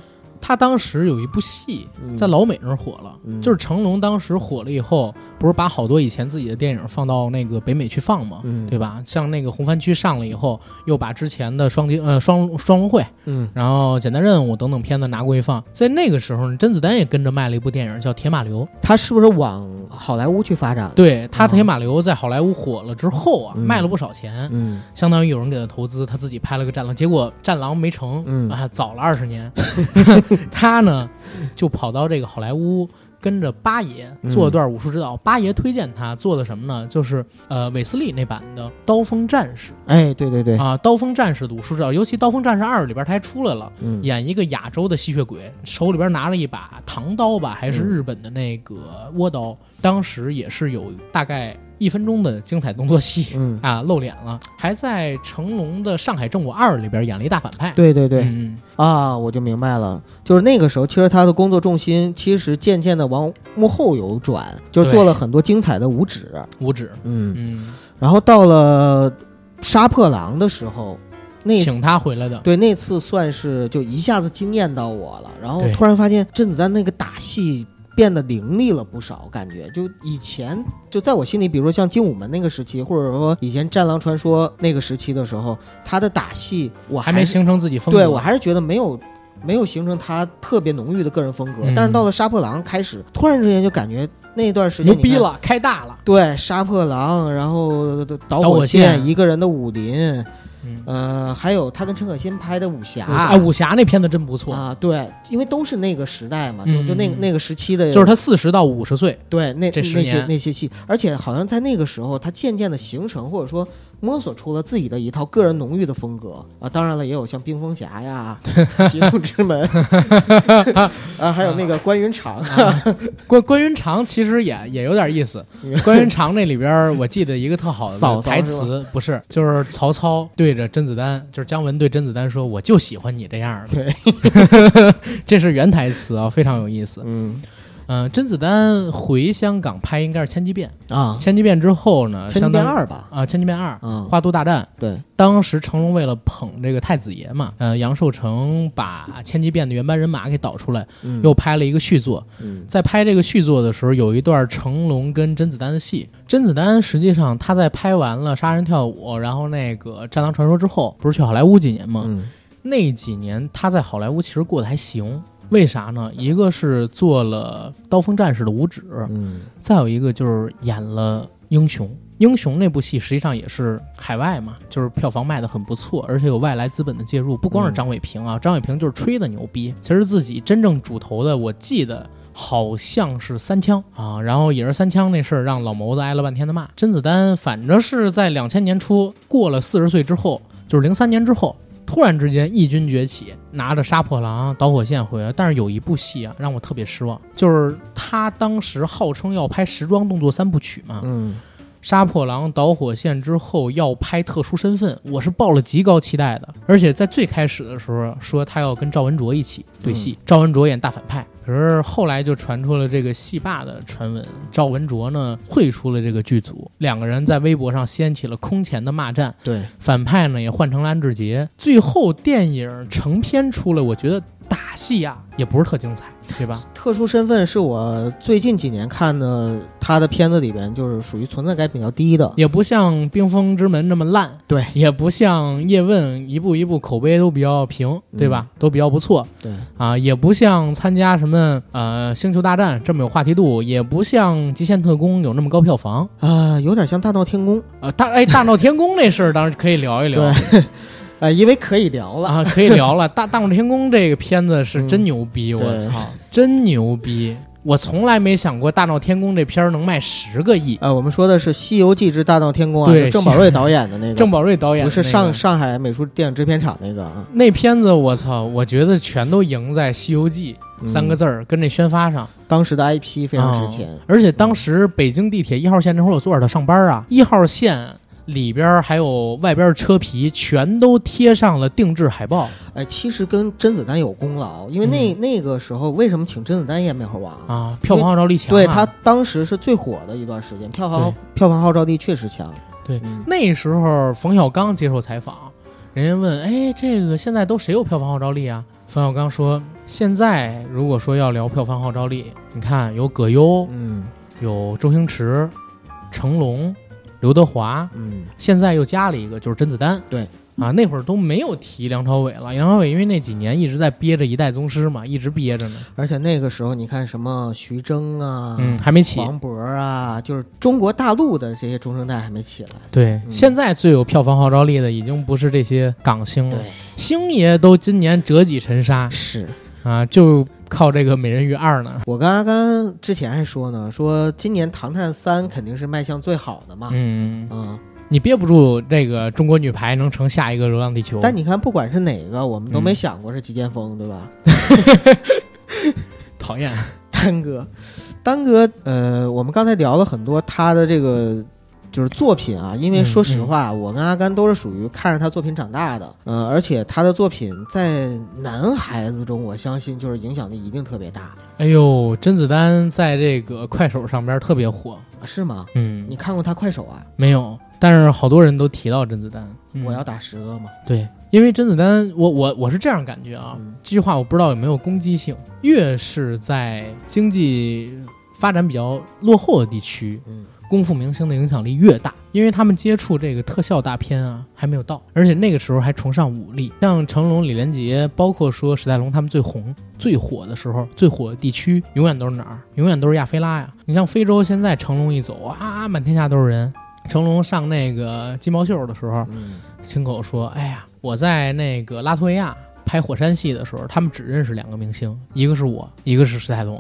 Speaker 1: 他当时有一部戏
Speaker 2: 嗯
Speaker 1: 在老美那儿火了，
Speaker 2: 嗯
Speaker 1: 就是成龙当时火了以后，不是把好多以前自己的电影放到那个北美去放嘛？
Speaker 2: 嗯
Speaker 1: 对吧？像那个红番区上了以后，又把之前的双金呃双双龙会，
Speaker 2: 嗯
Speaker 1: 然后简单任务等等片子拿过去放。在那个时候，甄子丹也跟着卖了一部电影叫《铁马流》。
Speaker 2: 他是不是往好莱坞去发展？
Speaker 1: 对他，
Speaker 2: 哦《
Speaker 1: 铁马流》在好莱坞火了之后啊，
Speaker 2: 嗯
Speaker 1: 卖了不少钱，
Speaker 2: 嗯
Speaker 1: 相当于有人给他投资，他自己拍了个《战狼》，结果《战狼》没成，
Speaker 2: 嗯
Speaker 1: 啊，早了二十年。他呢，就跑到这个好莱坞。跟着八爷做了段武术指导，八爷推荐他做的什么呢？就是呃韦斯利那版的《刀锋战士
Speaker 2: 哎，对对对》，
Speaker 1: 啊，《刀锋战士》的武术指导，尤其《刀锋战士二》里边他还出来了，
Speaker 2: 嗯
Speaker 1: 演一个亚洲的吸血鬼，手里边拿了一把唐刀吧，还是
Speaker 2: 嗯
Speaker 1: 日本的那个倭刀，当时也是有大概一分钟的精彩动作戏。
Speaker 2: 嗯，
Speaker 1: 啊，露脸了，还在成龙的《上海正午二》里边演了一大反派。
Speaker 2: 对对对
Speaker 1: 嗯，
Speaker 2: 啊，我就明白了，就是那个时候，其实他的工作重心其实渐渐的往幕后有转，就是做了很多精彩的武指。
Speaker 1: 五指，
Speaker 2: 嗯，
Speaker 1: 嗯，
Speaker 2: 然后到了杀破狼的时候，那
Speaker 1: 请他回来的，
Speaker 2: 对那次算是就一下子惊艳到我了，然后突然发现甄子丹那个打戏。变得凌厉了不少，感觉就以前就在我心里，比如说像《精武门》那个时期，或者说以前《战狼传说》那个时期的时候，他的打戏我是
Speaker 1: 还没形成自己风格。
Speaker 2: 对我还是觉得没有没有形成他特别浓郁的个人风格。
Speaker 1: 嗯
Speaker 2: 但是到了杀破狼开始，突然之间就感觉那段时间。
Speaker 1: 牛逼了，开大了。
Speaker 2: 对，杀破狼，然后导
Speaker 1: 火，
Speaker 2: 线一个人的武林，
Speaker 1: 嗯，
Speaker 2: 呃，还有他跟陈可辛拍的武侠，
Speaker 1: 啊，武侠那片子真不错，
Speaker 2: 啊，对，因为都是那个时代嘛，
Speaker 1: 嗯
Speaker 2: 就就那个那个时期的，
Speaker 1: 就是他四十到五十岁，
Speaker 2: 对那那些那些戏，而且好像在那个时候，他渐渐的形成或者说摸索出了自己的一套个人浓郁的风格啊。当然了，也有像冰封侠呀、极速之门 啊，还有那个关云长，
Speaker 1: 啊，关关云长其实也也有点意思。关云长那里边，我记得一个特好的台词，不是，就是曹操对着甄子丹，就是姜文对甄子丹说：“我就喜欢你这样的。”
Speaker 2: 对，
Speaker 1: 这是原台词啊，非常有意思。
Speaker 2: 嗯
Speaker 1: 嗯、甄子丹回香港拍应该是《千机变》，
Speaker 2: 啊，《
Speaker 1: 千机变》之后呢，《
Speaker 2: 千机变二》吧，
Speaker 1: 啊，《千机变二》
Speaker 2: 嗯，
Speaker 1: 花都大战，
Speaker 2: 对，
Speaker 1: 当时成龙为了捧这个太子爷嘛，呃，杨受成把《千机变》的原班人马给导出来，
Speaker 2: 嗯
Speaker 1: 又拍了一个续作。
Speaker 2: 嗯
Speaker 1: 在拍这个续作的时候，有一段成龙跟甄子丹的戏。甄子丹实际上他在拍完了《杀人跳舞》，然后那个《战狼传说》之后，不是去好莱坞几年吗？
Speaker 2: 嗯
Speaker 1: 那几年他在好莱坞其实过得还行。为啥呢？一个是做了《刀锋战士》的五指，
Speaker 2: 嗯
Speaker 1: 再有一个就是演了《英雄》。《英雄》那部戏实际上也是海外嘛，就是票房卖的很不错，而且有外来资本的介入。不光是
Speaker 2: 嗯
Speaker 1: 张伟平啊，张伟平就是吹的牛逼，其实自己真正主投的，我记得好像是三枪啊，然后也是三枪那事儿让老谋子挨了半天的骂。甄子丹反正是在两千年初过了四十岁之后，就是零三年之后，突然之间异军崛起，拿着杀破狼、导火线回来。但是有一部戏啊，让我特别失望，就是他当时号称要拍时装动作三部曲嘛，
Speaker 2: 嗯
Speaker 1: 杀破狼、导火线之后要拍特殊身份，我是抱了极高期待的。而且在最开始的时候说他要跟赵文卓一起对戏，赵文卓演大反派。可是后来就传出了这个戏霸的传闻，赵文卓呢退出了这个剧组，两个人在微博上掀起了空前的骂战。
Speaker 2: 对，
Speaker 1: 反派呢也换成了安志杰。最后电影成片出来，我觉得打戏啊、也不是特精彩，对吧？
Speaker 2: 特殊身份是我最近几年看的他的片子里边，就是属于存在感比较低的。
Speaker 1: 也不像《冰封之门》那么烂，
Speaker 2: 对，
Speaker 1: 也不像《叶问》一步一步口碑都比较平，对吧？都比较不错
Speaker 2: 对，
Speaker 1: 啊，也不像参加什么呃《星球大战》这么有话题度，也不像《极限特工》有那么高票房
Speaker 2: 啊，有点像大闹天宫
Speaker 1: 啊。大哎，大闹天宫那事儿当然可以聊一聊
Speaker 2: 对啊，因为可以聊了。
Speaker 1: 啊，可以聊了。大大闹天宫这个片子是真牛逼，我操，真牛逼！我从来没想过大闹天宫这片儿能卖十个亿。
Speaker 2: 呃，我们说的是《西游记之大闹天宫》啊，
Speaker 1: 对
Speaker 2: 郑宝瑞导演的那个，
Speaker 1: 郑宝瑞导演
Speaker 2: 不是上上海美术电影制片厂那个啊，
Speaker 1: 那片子，我操，我觉得全都赢在《西游记》
Speaker 2: 嗯
Speaker 1: 三个字儿跟这宣发上，
Speaker 2: 当时的 IP 非常值钱。
Speaker 1: 而且当时北京地铁一号线那会儿我坐着它上班啊？一号线里边儿还有外边儿车皮，全都贴上了定制海报
Speaker 2: 哎，其实跟甄子丹有功劳，因为那、那个时候为什么请甄子丹演《美猴王》
Speaker 1: 啊，票房号召力强、啊。
Speaker 2: 对他当时是最火的一段时间，票房票房号召力确实强。
Speaker 1: 对
Speaker 2: 嗯
Speaker 1: 那时候冯小刚接受采访，人家问：“哎，这个现在都谁有票房号召力啊？”冯小刚说，现在如果说要聊票房号召力，你看有葛优，
Speaker 2: 嗯
Speaker 1: 有周星驰、成龙、刘德华，
Speaker 2: 嗯，
Speaker 1: 现在又加了一个就是甄子丹。
Speaker 2: 对。
Speaker 1: 啊，那会儿都没有提梁朝伟了。梁朝伟因为那几年一直在憋着一代宗师嘛，一直憋着呢。
Speaker 2: 而且那个时候你看什么徐峥啊，
Speaker 1: 嗯，还没起。
Speaker 2: 黄渤啊，就是中国大陆的这些中生代还没起来。
Speaker 1: 对，
Speaker 2: 嗯
Speaker 1: 现在最有票房号召力的已经不是这些港星了，
Speaker 2: 对，
Speaker 1: 星爷都今年折戟沉沙
Speaker 2: 是
Speaker 1: 啊，就靠这个美人鱼二呢。
Speaker 2: 我跟阿甘之前还说呢，说今年《唐探三》肯定是卖相最好的嘛。
Speaker 1: 嗯，
Speaker 2: 嗯，
Speaker 1: 你憋不住这个中国女排能成下一个《流浪地球》，
Speaker 2: 但你看，不管是哪个，我们都没
Speaker 1: 嗯
Speaker 2: 想过是极剑锋，对吧？
Speaker 1: 讨厌。
Speaker 2: 丹哥，丹哥，呃，我们刚才聊了很多他的这个就是作品啊，因为
Speaker 1: 嗯
Speaker 2: 说实话，我跟阿甘都是属于看着他作品长大的，呃，而且他的作品在男孩子中，我相信就是影响力一定特别大，
Speaker 1: 哎呦，甄子丹在这个快手上边特别火。
Speaker 2: 啊是吗？
Speaker 1: 嗯，
Speaker 2: 你看过他快手啊？
Speaker 1: 没有？但是好多人都提到甄子丹。嗯
Speaker 2: 我要打十个嘛？
Speaker 1: 对，因为甄子丹，我我我是这样感觉啊，
Speaker 2: 嗯
Speaker 1: 这句话我不知道有没有攻击性。越是在经济发展比较落后的地区，
Speaker 2: 嗯
Speaker 1: 功夫明星的影响力越大，因为他们接触这个特效大片啊还没有到，而且那个时候还崇尚武力。像成龙、李连杰，包括说史泰龙他们最红、最火的时候，最火的地区永远都是哪儿？永远都是亚非拉呀。你像非洲，现在成龙一走啊，满天下都是人。成龙上那个金毛秀的时候，亲口说：“哎呀，我在那个拉脱维亚拍火山戏的时候，他们只认识两个明星，一个是我，一个是史泰龙。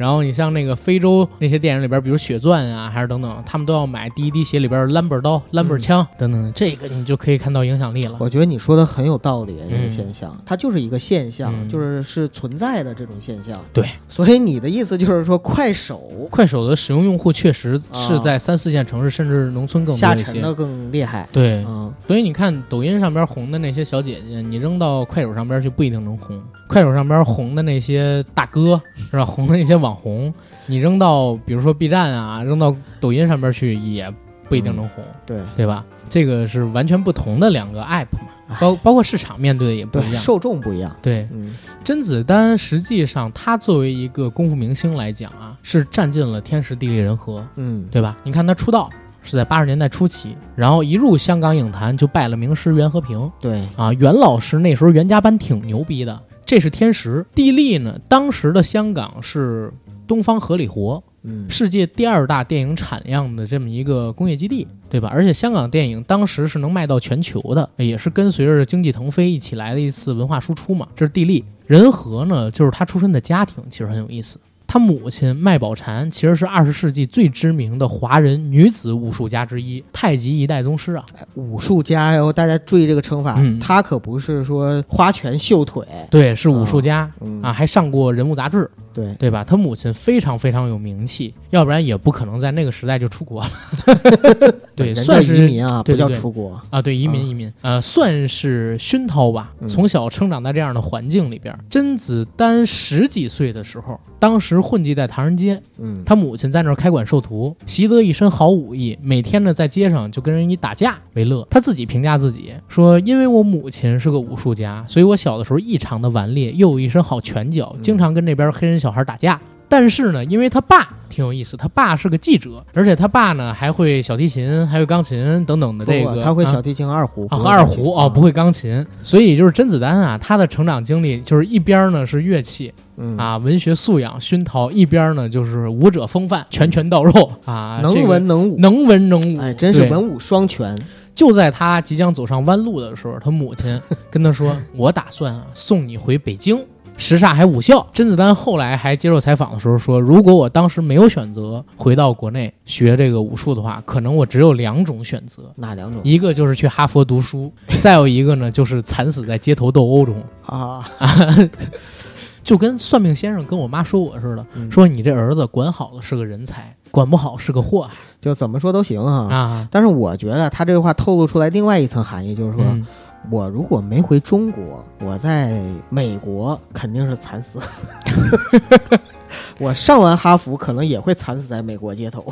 Speaker 1: 然后你像那个非洲那些电影里边，比如《血钻》啊，还是等等，他们都要买第一滴血里边的兰博刀、兰博枪等等，这个你就可以看到影响力了。
Speaker 2: 我觉得你说的很有道理，这个
Speaker 1: 嗯
Speaker 2: 现象，它就是一个现象，
Speaker 1: 嗯
Speaker 2: 就是是存在的这种现象。
Speaker 1: 对，
Speaker 2: 所以你的意思就是说，快手
Speaker 1: 快手的使用用户确实是在三四线城市甚至农村更多一些。
Speaker 2: 下沉的更厉害。
Speaker 1: 对，
Speaker 2: 嗯，
Speaker 1: 所以你看抖音上边红的那些小姐姐，你扔到快手上边去不一定能红。快手上边红的那些大哥是吧？红的那些网红，你扔到比如说 B 站啊，扔到抖音上边去也不一定能红，
Speaker 2: 对
Speaker 1: 对吧？这个是完全不同的两个 app 嘛，包包括市场面对的也不一，样。
Speaker 2: 受众不一样。
Speaker 1: 对，
Speaker 2: 嗯
Speaker 1: 甄子丹实际上他作为一个功夫明星来讲啊，是占尽了天时地利人和。
Speaker 2: 嗯，
Speaker 1: 对吧？你看他出道是在八十年代初期，然后一入香港影坛就拜了名师袁和平
Speaker 2: 对，
Speaker 1: 啊。袁老师那时候袁家班挺牛逼的，这是天时。地利呢，当时的香港是东方合理活，
Speaker 2: 嗯
Speaker 1: 世界第二大电影产量的这么一个工业基地，对吧？而且香港电影当时是能卖到全球的，也是跟随着经济腾飞一起来的一次文化输出嘛。这是地利。人和呢，就是他出身的家庭，其实很有意思。他母亲麦宝婵其实是二十世纪最知名的华人女子武术家之一，太极一代宗师啊。
Speaker 2: 武术家哟，大家注意这个称法，
Speaker 1: 嗯
Speaker 2: 他可不是说花拳绣腿。
Speaker 1: 对，是武术家、
Speaker 2: 嗯
Speaker 1: 啊，还上过人物杂志，
Speaker 2: 对，
Speaker 1: 对吧？他母亲非常非常有名气，要不然也不可能在那个时代就出国了。对，算是
Speaker 2: 移民啊，不叫出国。
Speaker 1: 啊，对，移民
Speaker 2: 啊
Speaker 1: 移民，呃，算是熏陶吧。
Speaker 2: 嗯
Speaker 1: 从小成长在这样的环境里边，甄子丹十几岁的时候，当时混迹在唐人街，
Speaker 2: 嗯，
Speaker 1: 他母亲在那儿开馆授徒，习得一身好武艺，每天呢在街上就跟人以打架为乐。他自己评价自己说：“因为我母亲是个武术家，所以我小的时候异常的顽劣，又有一身好拳脚，
Speaker 2: 嗯
Speaker 1: 经常跟那边黑人小孩打架。”但是呢，因为他爸挺有意思，他爸是个记者，而且他爸呢还会小提琴，还会钢琴等等的这个。
Speaker 2: 他会
Speaker 1: 啊
Speaker 2: 小提琴、二胡
Speaker 1: 啊，和二胡哦，不会钢琴，所以就是甄子丹啊，他的成长经历就是一边儿呢是乐器
Speaker 2: 嗯，
Speaker 1: 啊，文学素养熏陶，一边儿呢就是武者风范，拳拳到肉啊，
Speaker 2: 能文能武，
Speaker 1: 能文能武，
Speaker 2: 哎，真是文武双全。
Speaker 1: 就在他即将走上弯路的时候，他母亲跟他说：“ 我打算啊送你回北京。”什刹还武校，甄子丹后来还接受采访的时候说：“如果我当时没有选择回到国内学这个武术的话，可能我只有两种选择，
Speaker 2: 哪两种
Speaker 1: 一个就是去哈佛读书，再有一个呢就是惨死在街头斗殴中。
Speaker 2: 啊？
Speaker 1: 就跟算命先生跟我妈说我似的，
Speaker 2: 嗯
Speaker 1: 说你这儿子管好了是个人才，管不好是个祸害
Speaker 2: 就怎么说都行哈。
Speaker 1: 啊。
Speaker 2: 但是我觉得他这个话透露出来另外一层含义，就是说、
Speaker 1: 嗯
Speaker 2: 我如果没回中国，我在美国肯定是惨死。我上完哈佛，可能也会惨死在美国街头。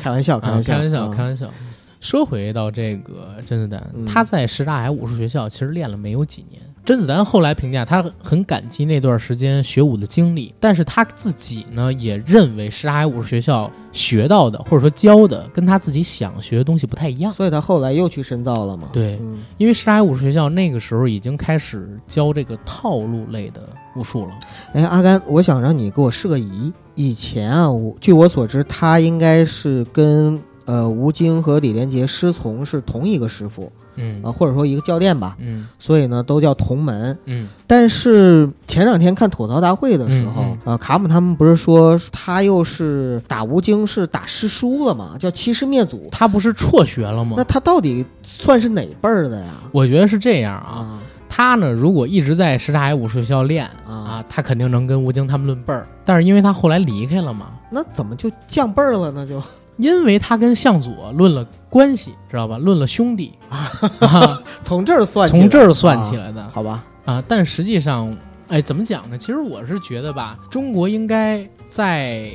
Speaker 2: 开玩笑，开
Speaker 1: 啊
Speaker 2: 玩笑，
Speaker 1: 开玩笑，
Speaker 2: 嗯
Speaker 1: 开玩笑。说回到这个甄子丹，
Speaker 2: 嗯
Speaker 1: 他在什刹海武术学校其实练了没有几年。甄子丹后来评价他很感激那段时间学武的经历，但是他自己呢也认为什刹海武术学校学到的或者说教的跟他自己想学的东西不太一样。
Speaker 2: 所以他后来又去深造了嘛。
Speaker 1: 对，
Speaker 2: 嗯，
Speaker 1: 因为什刹海武术学校那个时候已经开始教这个套路类的武术了。
Speaker 2: 哎，阿甘，我想让你给我示个疑。以前啊，我据我所知，他应该是跟呃吴京和李连杰师从是同一个师傅
Speaker 1: 嗯
Speaker 2: 啊、或者说一个教练吧，
Speaker 1: 嗯
Speaker 2: 所以呢都叫同门。
Speaker 1: 嗯
Speaker 2: 但是前两天看吐槽大会的时候，
Speaker 1: 嗯
Speaker 2: 呃，卡姆他们不是说他又是打吴京是打师叔了吗？叫欺师灭祖。
Speaker 1: 他不是辍学了吗
Speaker 2: 那？他到底算是哪辈儿的呀？
Speaker 1: 我觉得是这样啊。
Speaker 2: 啊
Speaker 1: 他呢，如果一直在什刹海武术学校练
Speaker 2: 啊
Speaker 1: 啊，他肯定能跟吴京他们论辈儿。但是因为他后来离开了嘛，
Speaker 2: 那怎么就降辈儿了呢？就
Speaker 1: 因为他跟向佐论了关系，知道吧？论了兄弟啊，
Speaker 2: 从这儿算，
Speaker 1: 从这儿算起来的
Speaker 2: 啊好吧？
Speaker 1: 啊。但实际上，哎，怎么讲呢？其实我是觉得吧，中国应该在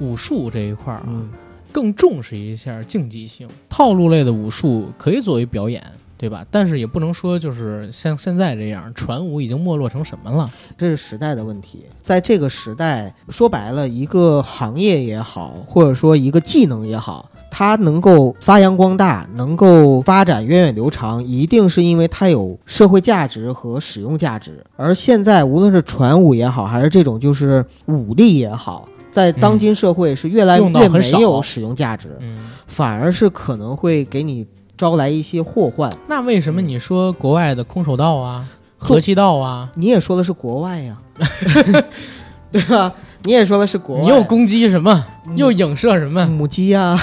Speaker 1: 武术这一块儿啊，
Speaker 2: 嗯
Speaker 1: 更重视一下竞技性。套路类的武术可以作为表演，对吧？但是也不能说就是像现在这样，传武已经没落成什么了。
Speaker 2: 这是时代的问题。在这个时代，说白了，一个行业也好，或者说一个技能也好，它能够发扬光大，能够发展源远流长，一定是因为它有社会价值和使用价值。而现在，无论是传武也好，还是这种就是武力也好，在当今社会是越来越没有使用价值，
Speaker 1: 嗯，
Speaker 2: 反而是可能会给你招来一些祸患。
Speaker 1: 那为什么你说国外的空手道啊、
Speaker 2: 做
Speaker 1: 合气道啊，
Speaker 2: 你也说的是国外呀，对吧？你也说的是国外，
Speaker 1: 你又攻击什么？
Speaker 2: 嗯
Speaker 1: 又影射什么？
Speaker 2: 母鸡呀、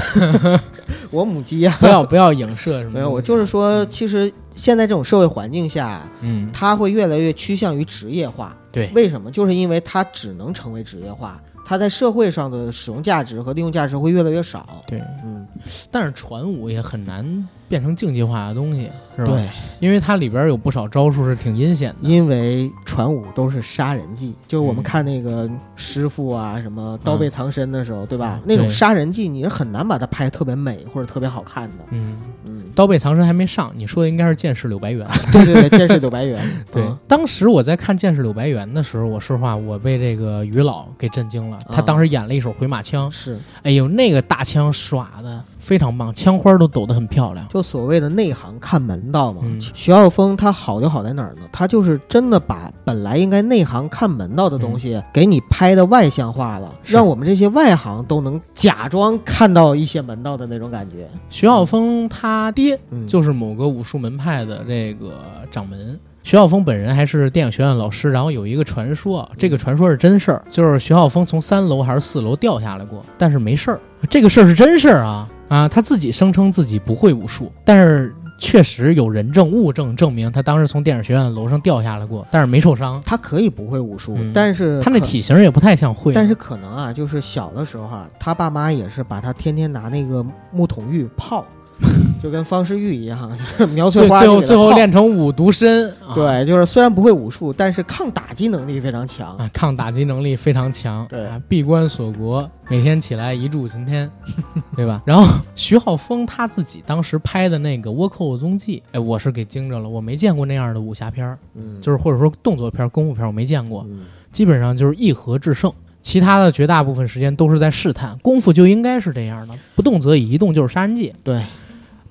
Speaker 2: 我母鸡呀、
Speaker 1: 不要不要影射什么？
Speaker 2: 没有，我就是说，其实现在这种社会环境下，
Speaker 1: 嗯，
Speaker 2: 它会越来越趋向于职业化。
Speaker 1: 对，
Speaker 2: 为什么？就是因为它只能成为职业化，它在社会上的使用价值和利用价值会越来越少。
Speaker 1: 对，
Speaker 2: 嗯，
Speaker 1: 但是传武也很难变成竞技化的东西，是吧？
Speaker 2: 对，
Speaker 1: 因为它里边有不少招数是挺阴险的。
Speaker 2: 因为传武都是杀人技，就是我们
Speaker 1: 嗯
Speaker 2: 看那个师傅啊，什么刀背藏身的时候，对吧？
Speaker 1: 嗯
Speaker 2: 那种杀人技，你是很难把它拍特别美或者特别好看的。
Speaker 1: 嗯，
Speaker 2: 嗯，
Speaker 1: 刀背藏身还没上，你说的应该是剑士柳白猿。
Speaker 2: 对对对，剑士柳白猿，
Speaker 1: 对，
Speaker 2: 嗯
Speaker 1: 当时我在看《剑士柳白猿》的时候，我说实话，我被这个于老给震惊了。他
Speaker 2: 啊
Speaker 1: 当时演了一手回马枪，
Speaker 2: 是
Speaker 1: 哎呦，那个大枪耍的非常棒，枪花都抖得很漂亮。
Speaker 2: 就所谓的内行看门道嘛。
Speaker 1: 嗯
Speaker 2: 徐浩峰他好就好在哪儿呢？他就是真的把本来应该内行看门道的东西给你拍的外向化了，
Speaker 1: 嗯
Speaker 2: 让我们这些外行都能假装看到一些门道的那种感觉。
Speaker 1: 徐浩峰他爹
Speaker 2: 嗯，
Speaker 1: 就是某个武术门派的这个掌门。徐浩峰本人还是电影学院老师，然后有一个传说，这个传说是真事儿，就是徐浩峰从三楼还是四楼掉下来过，但是没事儿。这个事儿是真事儿啊啊！他自己声称自己不会武术，但是确实有人证物证证明他当时从电影学院的楼上掉下来过，但是没受伤。
Speaker 2: 他可以不会武术，
Speaker 1: 嗯
Speaker 2: 但是
Speaker 1: 他那
Speaker 2: 可
Speaker 1: 体型也不太像会，
Speaker 2: 但是可能啊，就是小的时候啊，他爸妈也是把他天天拿那个木桶浴泡，就跟方世玉一样，就是苗翠
Speaker 1: 最最后最后练成五毒身，啊、
Speaker 2: 对，就是虽然不会武术，但是抗打击能力非常强。
Speaker 1: 啊，抗打击能力非常强，
Speaker 2: 对
Speaker 1: 啊，闭关锁国，每天起来一柱擎天，对吧？然后徐浩峰他自己当时拍的那个《倭寇踪迹》，哎，我是给惊着了，我没见过那样的武侠片儿，
Speaker 2: 嗯，
Speaker 1: 就是或者说动作片儿、功夫片儿，我没见过，
Speaker 2: 嗯
Speaker 1: 基本上就是一合制胜。其他的绝大部分时间都是在试探，功夫就应该是这样的，不动则已，一动就是杀人技。
Speaker 2: 对，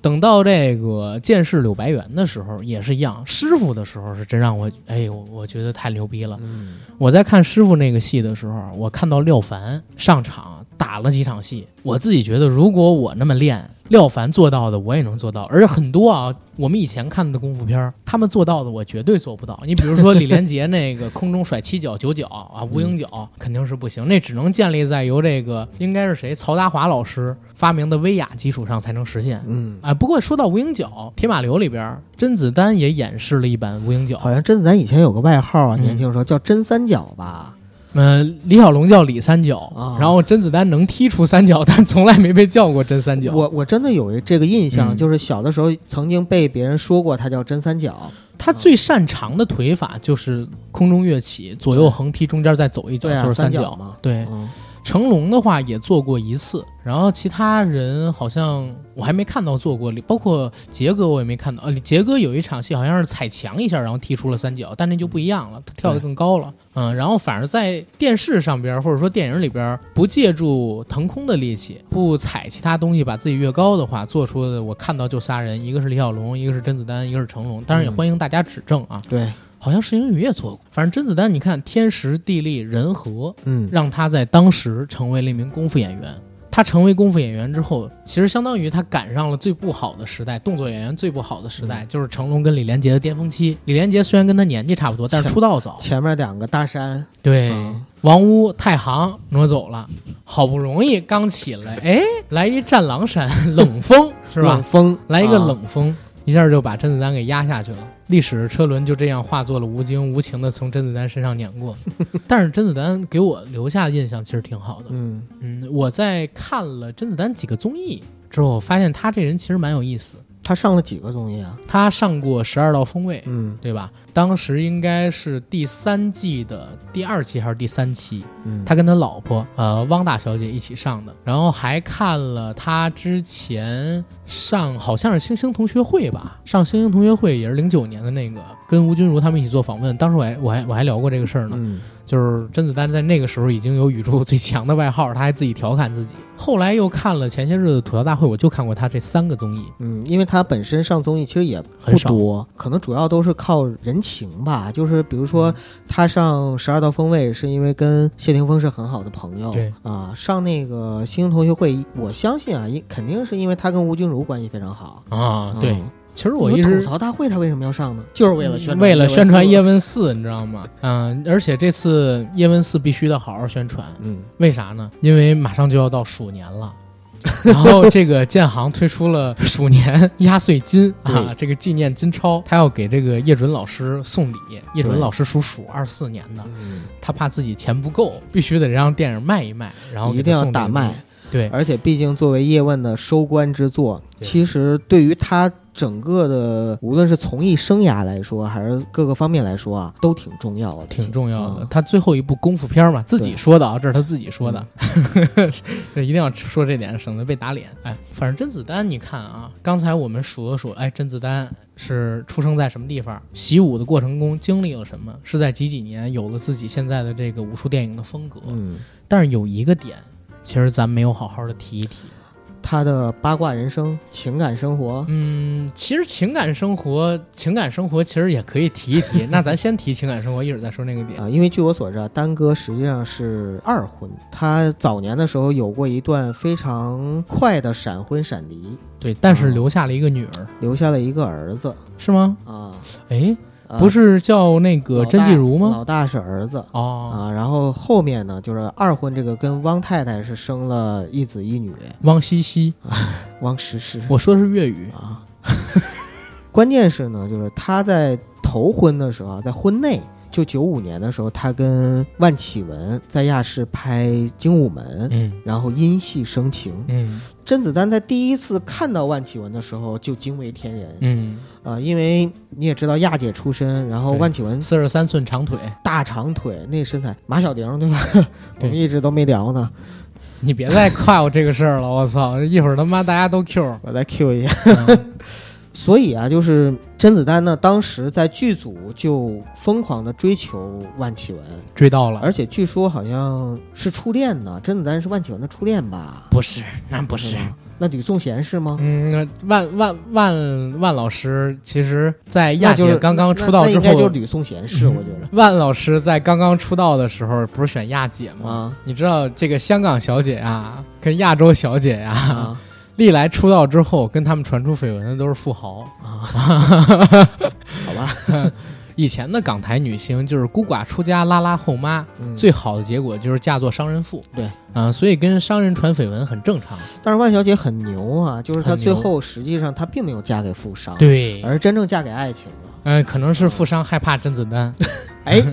Speaker 1: 等到这个剑士柳白猿的时候也是一样，师傅的时候是真让我，哎呦，我觉得太牛逼了。
Speaker 2: 嗯
Speaker 1: 我在看师傅那个戏的时候，我看到廖凡上场打了几场戏，我自己觉得如果我那么练，廖凡做到的我也能做到，而且很多啊，我们以前看的功夫片儿，他们做到的我绝对做不到。你比如说李连杰那个空中甩七脚九脚啊，无影脚肯定是不行，那只能建立在由这个应该是谁曹达华老师发明的威亚基础上才能实现。
Speaker 2: 嗯，
Speaker 1: 啊，不过说到无影脚，铁马流里边甄子丹也演示了一版无影脚。
Speaker 2: 好像甄子丹以前有个外号啊，
Speaker 1: 嗯
Speaker 2: 年轻时候叫甄三角吧？
Speaker 1: 呃，李小龙叫李三角，
Speaker 2: 啊
Speaker 1: 然后甄子丹能踢出三角，但从来没被叫过甄三角。
Speaker 2: 我我真的有一这个印象，
Speaker 1: 嗯
Speaker 2: 就是小的时候曾经被别人说过他叫甄三角。
Speaker 1: 他最擅长的腿法就是空中跃起，左右横踢，中间再走一脚，就是三
Speaker 2: 角嘛。
Speaker 1: 对，
Speaker 2: 嗯
Speaker 1: 成龙的话也做过一次，然后其他人好像我还没看到做过，包括杰哥我也没看到。呃，杰哥有一场戏好像是踩墙一下，然后踢出了三角，但那就不一样了，他跳得更高了。嗯，然后反而在电视上边或者说电影里边，不借助腾空的力气，不踩其他东西把自己越高的话，做出的我看到就仨人，一个是李小龙，一个是甄子丹，一个是成龙。当然也欢迎大家指正啊。
Speaker 2: 对。
Speaker 1: 好像石英宇也做过，反正甄子丹，你看天时地利人和，
Speaker 2: 嗯，
Speaker 1: 让他在当时成为了一名功夫演员。他成为功夫演员之后，其实相当于他赶上了最不好的时代，动作演员最不好的时代，就是成龙跟李连杰的巅峰期。李连杰虽然跟他年纪差不多，但是出道早。
Speaker 2: 前面两个大山，
Speaker 1: 对，王屋、太行挪走了，好不容易刚起来，哎，来一战狼山，冷风是吧？
Speaker 2: 冷风，
Speaker 1: 来一个冷风。一下就把甄子丹给压下去了，历史车轮就这样化作了吴京，无情的从甄子丹身上碾过。但是甄子丹给我留下的印象其实挺好的。
Speaker 2: 嗯
Speaker 1: 嗯，我在看了甄子丹几个综艺之后，发现他这人其实蛮有意思。
Speaker 2: 他上了几个综艺啊？
Speaker 1: 他上过《十二道锋味》，
Speaker 2: 嗯，
Speaker 1: 对吧？当时应该是第三季的第二期还是第三期？
Speaker 2: 嗯，
Speaker 1: 他跟他老婆呃汪大小姐一起上的。然后还看了他之前上好像是星星同学会吧？上星星同学会也是零九年的那个，跟吴君如他们一起做访问。当时我还我还我还聊过这个事儿呢。
Speaker 2: 嗯。
Speaker 1: 就是甄子丹在那个时候已经有宇宙最强的外号，他还自己调侃自己。后来又看了前些日子吐槽大会，我就看过他这三个综艺。
Speaker 2: 嗯，因为他本身上综艺其实也不多，可能主要都是靠人情吧。就是比如说他上《十二道锋味》，是因为跟谢霆锋是很好的朋友。
Speaker 1: 对
Speaker 2: 啊，上那个星星同学会，我相信啊，因肯定是因为他跟吴君如关系非常好
Speaker 1: 啊。对。其实我一直
Speaker 2: 吐槽大会，他为什么要上呢？就是为了宣传
Speaker 1: 为了宣传叶问四，你知道吗？嗯，而且这次叶问四必须得好好宣传。
Speaker 2: 嗯，
Speaker 1: 为啥呢？因为马上就要到鼠年了，然后这个建行推出了 鼠年压岁金啊，这个纪念金钞，他要给这个叶准老师送礼。叶准老师属鼠，二四年的，他怕自己钱不够，必须得让电影卖一卖，然后
Speaker 2: 一定要大卖。
Speaker 1: 对，
Speaker 2: 而且毕竟作为叶问的收官之作，其实对于他。整个的无论是从艺生涯来说，还是各个方面来说啊，都挺重要的，
Speaker 1: 挺重要的。他最后一部功夫片嘛，自己说的啊，这是他自己说的，一定要说这点，省得被打脸。哎，反正甄子丹，你看啊，刚才我们数了数，哎，甄子丹是出生在什么地方？习武的过程中经历了什么？是在几几年有了自己现在的这个武术电影的风格？
Speaker 2: 嗯，
Speaker 1: 但是有一个点，其实咱没有好好的提一提。
Speaker 2: 他的八卦人生、情感生活，
Speaker 1: 嗯，其实情感生活、情感生活其实也可以提一提。那咱先提情感生活，一会儿再说那个点
Speaker 2: 啊。因为据我所知，啊，丹哥实际上是二婚，他早年的时候有过一段非常快的闪婚闪离，
Speaker 1: 对，但是留下了一个女儿，
Speaker 2: 留下了一个儿子，
Speaker 1: 是吗？
Speaker 2: 啊，
Speaker 1: 哎。不是叫那个甄继如吗？
Speaker 2: 老大是儿子
Speaker 1: 哦
Speaker 2: 啊，然后后面呢，就是二婚这个跟汪太太是生了一子一女，
Speaker 1: 汪西西，
Speaker 2: 汪诗诗。
Speaker 1: 我说的是粤语
Speaker 2: 啊。关键是呢，就是他在头婚的时候，在婚内。就九五年的时候，他跟万绮雯在亚视拍《精武门》，
Speaker 1: 嗯，
Speaker 2: 然后因戏生情，
Speaker 1: 嗯，
Speaker 2: 甄子丹在第一次看到万绮雯的时候就惊为天人，
Speaker 1: 嗯，
Speaker 2: 啊，因为你也知道亚姐出身，然后万绮雯
Speaker 1: 四十三寸长腿，
Speaker 2: 大长腿，那身材，马小玲对吧？我们一直都没聊呢，
Speaker 1: 你别再夸我这个事儿了，我操，一会儿他妈大家都 Q，
Speaker 2: 我再 Q 一下。所以啊，就是甄子丹呢，当时在剧组就疯狂的追求万绮雯，
Speaker 1: 追到了，
Speaker 2: 而且据说好像是初恋呢。甄子丹是万绮雯的初恋吧？
Speaker 1: 不是，那不是。
Speaker 2: 那吕颂贤是吗？
Speaker 1: 嗯，万万万万老师，其实在亚姐刚刚出道之后，
Speaker 2: 应该就是吕颂贤是，我觉得。
Speaker 1: 万老师在刚刚出道的时候，不是选亚姐
Speaker 2: 吗？
Speaker 1: 你知道这个香港小姐啊，跟亚洲小姐
Speaker 2: 呀。
Speaker 1: 历来出道之后跟他们传出绯闻的都是富豪
Speaker 2: 啊，好吧。
Speaker 1: 以前的港台女星就是孤寡出家拉拉后妈，最好的结果就是嫁作商人妇。
Speaker 2: 对
Speaker 1: 啊，所以跟商人传绯闻很正常。
Speaker 2: 但是万小姐很牛啊，就是她最后实际上她并没有嫁给富商，
Speaker 1: 对，
Speaker 2: 而真正嫁给爱情了。
Speaker 1: 嗯、可能是富商害怕甄子丹
Speaker 2: 哎，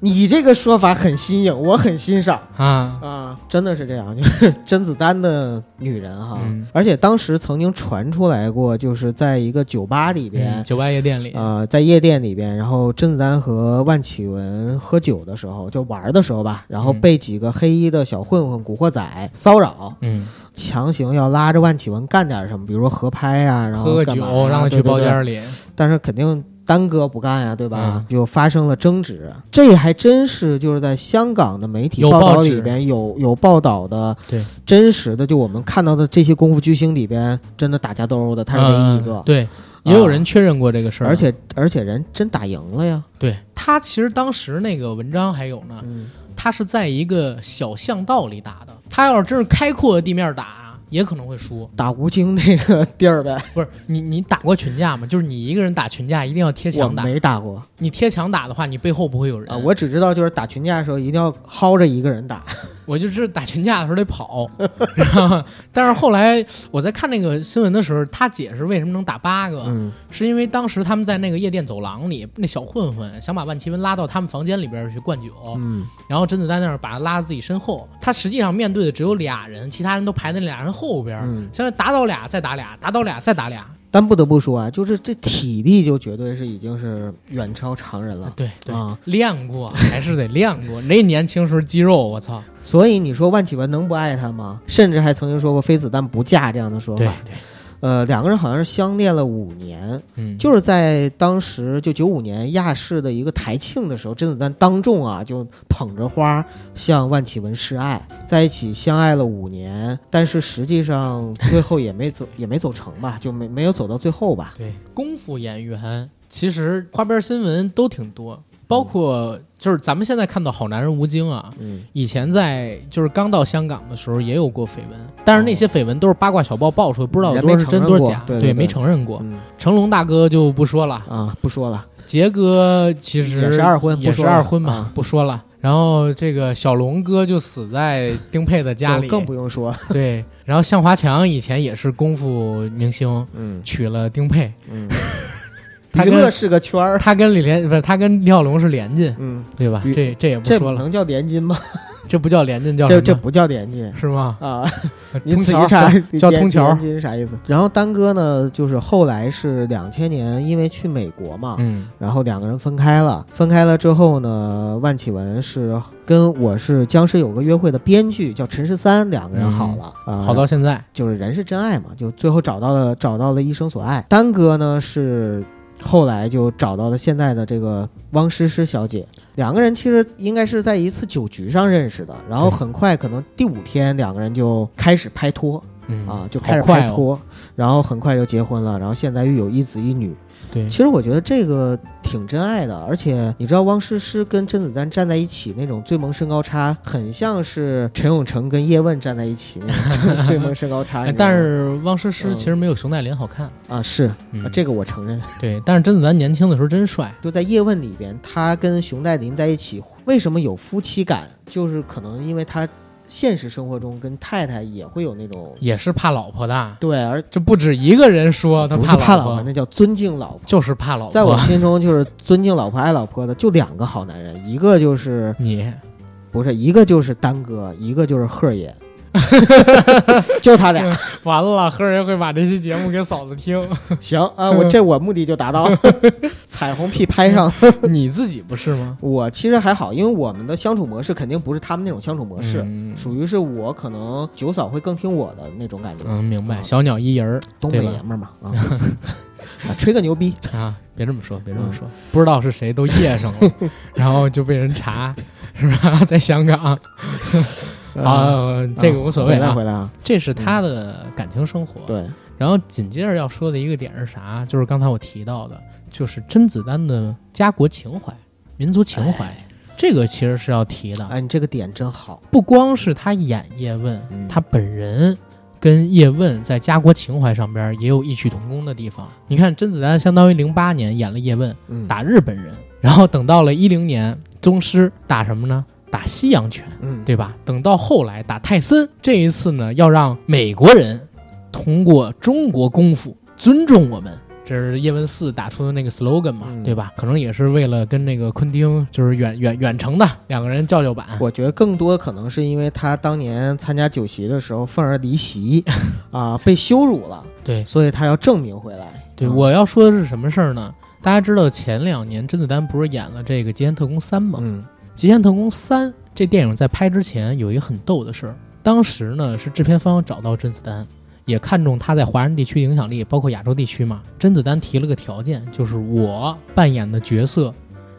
Speaker 2: 你这个说法很新颖，我很欣赏
Speaker 1: 啊。
Speaker 2: 啊，真的是这样，就是甄子丹的女人哈，
Speaker 1: 嗯
Speaker 2: 而且当时曾经传出来过，就是在一个酒吧里边
Speaker 1: 嗯，。酒吧夜店里，
Speaker 2: 呃，在夜店里边，然后甄子丹和万绮雯喝酒的时候，就玩的时候吧，然后
Speaker 1: 嗯
Speaker 2: 被几个黑衣的小混混、古惑仔骚扰，
Speaker 1: 嗯，
Speaker 2: 强行要拉着万绮雯干点什么，比如说合拍啊、然后
Speaker 1: 喝个酒让他去
Speaker 2: 对对对
Speaker 1: 包间里，
Speaker 2: 但是肯定丹哥不干呀，对吧？
Speaker 1: 嗯。
Speaker 2: 就发生了争执，这还真是就是在香港的媒体报道里边有有报道的，
Speaker 1: 对，
Speaker 2: 真实的，就我们看到的这些功夫巨星里边，真的打架斗殴的，他是唯一一个，
Speaker 1: 嗯对，也有人确认过这个事儿，
Speaker 2: 而且而且人真打赢了呀，
Speaker 1: 对。他其实当时那个文章还有呢，
Speaker 2: 嗯，
Speaker 1: 他是在一个小巷道里打的，他要是真是开阔的地面打，也可能会输。
Speaker 2: 打吴京那个地儿呗，
Speaker 1: 不是你，你打过群架吗？就是你一个人打群架，一定要贴
Speaker 2: 我
Speaker 1: 墙打。
Speaker 2: 没打过
Speaker 1: 你贴墙打的话，你背后不会有人。
Speaker 2: 啊，我只知道就是打群架的时候一定要薅着一个人打，
Speaker 1: 我就是打群架的时候得跑，然后但是后来我在看那个新闻的时候，他解释为什么能打八个，
Speaker 2: 嗯
Speaker 1: 是因为当时他们在那个夜店走廊里，那小混混想把万绮雯拉到他们房间里边去灌酒，
Speaker 2: 嗯
Speaker 1: 然后甄子丹那儿把他拉自己身后，他实际上面对的只有俩人，其他人都排在那俩人后边，
Speaker 2: 嗯，
Speaker 1: 相当于打倒俩再打俩，打倒俩再打俩。
Speaker 2: 但不得不说啊，就是这体力就绝对是已经是远超常人了。
Speaker 1: 对对，
Speaker 2: 啊，
Speaker 1: 练过还是得练过。那年轻时候肌肉，我操！
Speaker 2: 所以你说万绮雯能不爱他吗？甚至还曾经说过“非子弹不嫁”这样的说
Speaker 1: 对
Speaker 2: 法。
Speaker 1: 对，
Speaker 2: 呃，两个人好像是相恋了五年，
Speaker 1: 嗯，
Speaker 2: 就是在当时就九五年亚视的一个台庆的时候，甄子丹当众啊就捧着花向万绮雯示爱，在一起相爱了五年，但是实际上最后也没走也没走成吧，就没没有走到最后吧。
Speaker 1: 对功夫演员，其实花边新闻都挺多，包括就是咱们现在看到好男人吴京啊，
Speaker 2: 嗯，
Speaker 1: 以前在就是刚到香港的时候也有过绯闻，但是那些绯闻都是八卦小报爆出来，不知道有多少是真多少假，
Speaker 2: 对对对
Speaker 1: 没承认过。
Speaker 2: 嗯
Speaker 1: 成龙大哥就不说了，
Speaker 2: 啊，不说了，
Speaker 1: 杰哥其实
Speaker 2: 也是二婚
Speaker 1: 也是二婚嘛，
Speaker 2: 啊
Speaker 1: 不说了。然后这个小龙哥就死在丁佩的家里，
Speaker 2: 更不用说。
Speaker 1: 对。然后向华强以前也是功夫明星，
Speaker 2: 嗯
Speaker 1: 娶了丁佩，
Speaker 2: 嗯，娱乐是个圈儿。
Speaker 1: 他跟李连不是他跟李小龙是连襟，
Speaker 2: 嗯，
Speaker 1: 对吧？这这也不说了，
Speaker 2: 能叫连襟吗？
Speaker 1: 这不叫连襟，叫？
Speaker 2: 这这不叫连襟
Speaker 1: 是吗？
Speaker 2: 啊！你
Speaker 1: 通桥
Speaker 2: 自己查连
Speaker 1: 叫通桥
Speaker 2: 连襟是啥意思？然后丹哥呢，就是后来是两千年，因为去美国嘛，
Speaker 1: 嗯
Speaker 2: 然后两个人分开了。分开了之后呢，万绮雯是跟我是僵尸有个约会的编剧叫陈十三，两个人好了，啊，
Speaker 1: 好到现在，
Speaker 2: 就是人是真爱嘛，就最后找到了找到了一生所爱。丹哥呢是后来就找到了现在的这个汪诗诗小姐，两个人其实应该是在一次酒局上认识的，然后很快可能第五天两个人就开始拍拖
Speaker 1: 嗯
Speaker 2: 啊，就开始拍拖，然后很快就结婚了，然后现在又有一子一女。
Speaker 1: 对
Speaker 2: 其，实我觉得这个挺真爱的，而且你知道汪诗诗跟甄子丹站在一起那种最萌身高差，很像是陈永成跟叶问站在一起那种 最萌身高差。
Speaker 1: 但是汪诗诗
Speaker 2: 嗯
Speaker 1: 其实没有熊黛林好看，
Speaker 2: 啊是
Speaker 1: 嗯
Speaker 2: 啊，这个我承认。
Speaker 1: 对，但是甄子丹年轻的时候真帅，
Speaker 2: 就在叶问里边，他跟熊黛林在一起，为什么有夫妻感？就是可能因为他现实生活中跟太太也会有那种
Speaker 1: 也是怕老婆的，
Speaker 2: 对，而
Speaker 1: 这不止一个人说他
Speaker 2: 不是
Speaker 1: 怕老
Speaker 2: 怕老婆，那叫尊敬老婆。
Speaker 1: 就是怕老婆。
Speaker 2: 在我心中，就是尊敬老婆爱老婆的就两个好男人，一个就是
Speaker 1: 你
Speaker 2: 不是一个就是丹哥，一个就是贺爷，就他俩。
Speaker 1: 完了，何人会把这期节目给嫂子听？
Speaker 2: 行啊，我这我目的就达到了，彩虹屁拍上。
Speaker 1: 你自己不是吗？
Speaker 2: 我其实还好，因为我们的相处模式肯定不是他们那种相处模式，
Speaker 1: 嗯
Speaker 2: 属于是我可能九嫂会更听我的那种感觉。
Speaker 1: 嗯，明白。
Speaker 2: 啊
Speaker 1: 小鸟依人儿
Speaker 2: 东北爷们儿嘛啊，啊吹个牛逼。
Speaker 1: 啊，别这么说，别这么
Speaker 2: 嗯
Speaker 1: 说，不知道是谁都夜上了，然后就被人查，是吧？在香港啊，这个无所谓啊，
Speaker 2: 回来回来啊，
Speaker 1: 这是他的感情生活。
Speaker 2: 对，
Speaker 1: 然后紧接着要说的一个点是啥？就是刚才我提到的，就是甄子丹的家国情怀、民族情怀，这个其实是要提的。
Speaker 2: 哎，你这个点真好。
Speaker 1: 不光是他演叶问，
Speaker 2: 嗯
Speaker 1: 他本人跟叶问在家国情怀上边也有异曲同工的地方。你看，甄子丹相当于零八年演了叶问，
Speaker 2: 嗯，
Speaker 1: 打日本人，然后等到了一零年宗师打什么呢？打西洋拳，
Speaker 2: 嗯，
Speaker 1: 对吧？等到后来打泰森，这一次呢，要让美国人通过中国功夫尊重我们，这是叶问四打出的那个 slogan 嘛，
Speaker 2: 嗯
Speaker 1: 对吧？可能也是为了跟那个昆汀就是远远远程的两个人叫叫板。
Speaker 2: 我觉得更多可能是因为他当年参加酒席的时候愤而离席，啊，被羞辱了，
Speaker 1: 对
Speaker 2: 所以他要证明回来。
Speaker 1: 对，
Speaker 2: 啊
Speaker 1: 我要说的是什么事儿呢？大家知道前两年甄子丹不是演了这个《极限特工三》吗？
Speaker 2: 嗯《
Speaker 1: 极限特工三》这电影在拍之前有一个很逗的事儿，当时呢是制片方找到甄子丹，也看中他在华人地区影响力，包括亚洲地区嘛。甄子丹提了个条件，就是我扮演的角色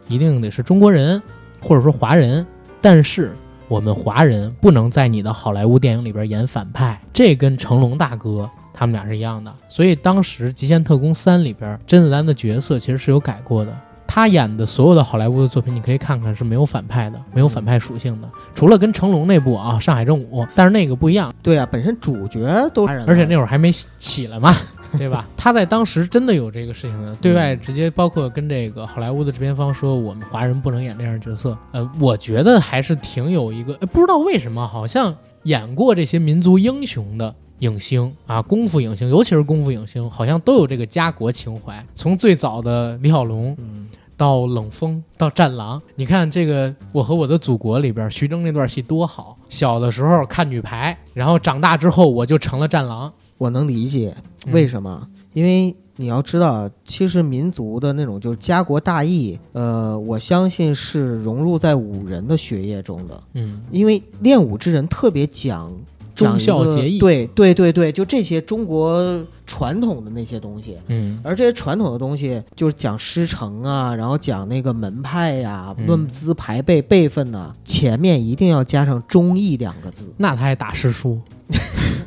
Speaker 1: 一定得是中国人，或者说华人，但是我们华人不能在你的好莱坞电影里边演反派，这跟成龙大哥。他们俩是一样的，所以当时《极限特工三》里边，甄子丹的角色其实是有改过的。他演的所有的好莱坞的作品，你可以看看是没有反派的，没有反派属性的，除了跟成龙那部啊《上海正午》，但是那个不一样，
Speaker 2: 对啊，本身主角都
Speaker 1: 而且那会儿还没起来嘛，对吧？他在当时真的有这个事情的，对外直接包括跟这个好莱坞的制片方说，我们华人不能演这样的角色。呃，我觉得还是挺有一个，呃不知道为什么，好像演过这些民族英雄的。影星啊，功夫影星，尤其是功夫影星，好像都有这个家国情怀。从最早的李小龙，
Speaker 2: 嗯
Speaker 1: 到冷风，到战狼，你看这个《我和我的祖国》里边，徐峥那段戏多好。小的时候看女排，然后长大之后我就成了战狼。
Speaker 2: 我能理解
Speaker 1: 嗯
Speaker 2: 为什么，因为你要知道，其实民族的那种就是家国大义，呃，我相信是融入在武人的血液中的，
Speaker 1: 嗯，
Speaker 2: 因为练武之人特别讲。
Speaker 1: 忠
Speaker 2: 讲
Speaker 1: 孝节义
Speaker 2: 对对对对，就这些中国传统的那些东西，
Speaker 1: 嗯
Speaker 2: 而这些传统的东西就是讲师承啊，然后讲那个门派呀、
Speaker 1: 嗯
Speaker 2: 论资排辈、辈分呐、前面一定要加上忠义两个字，
Speaker 1: 那他还打师叔。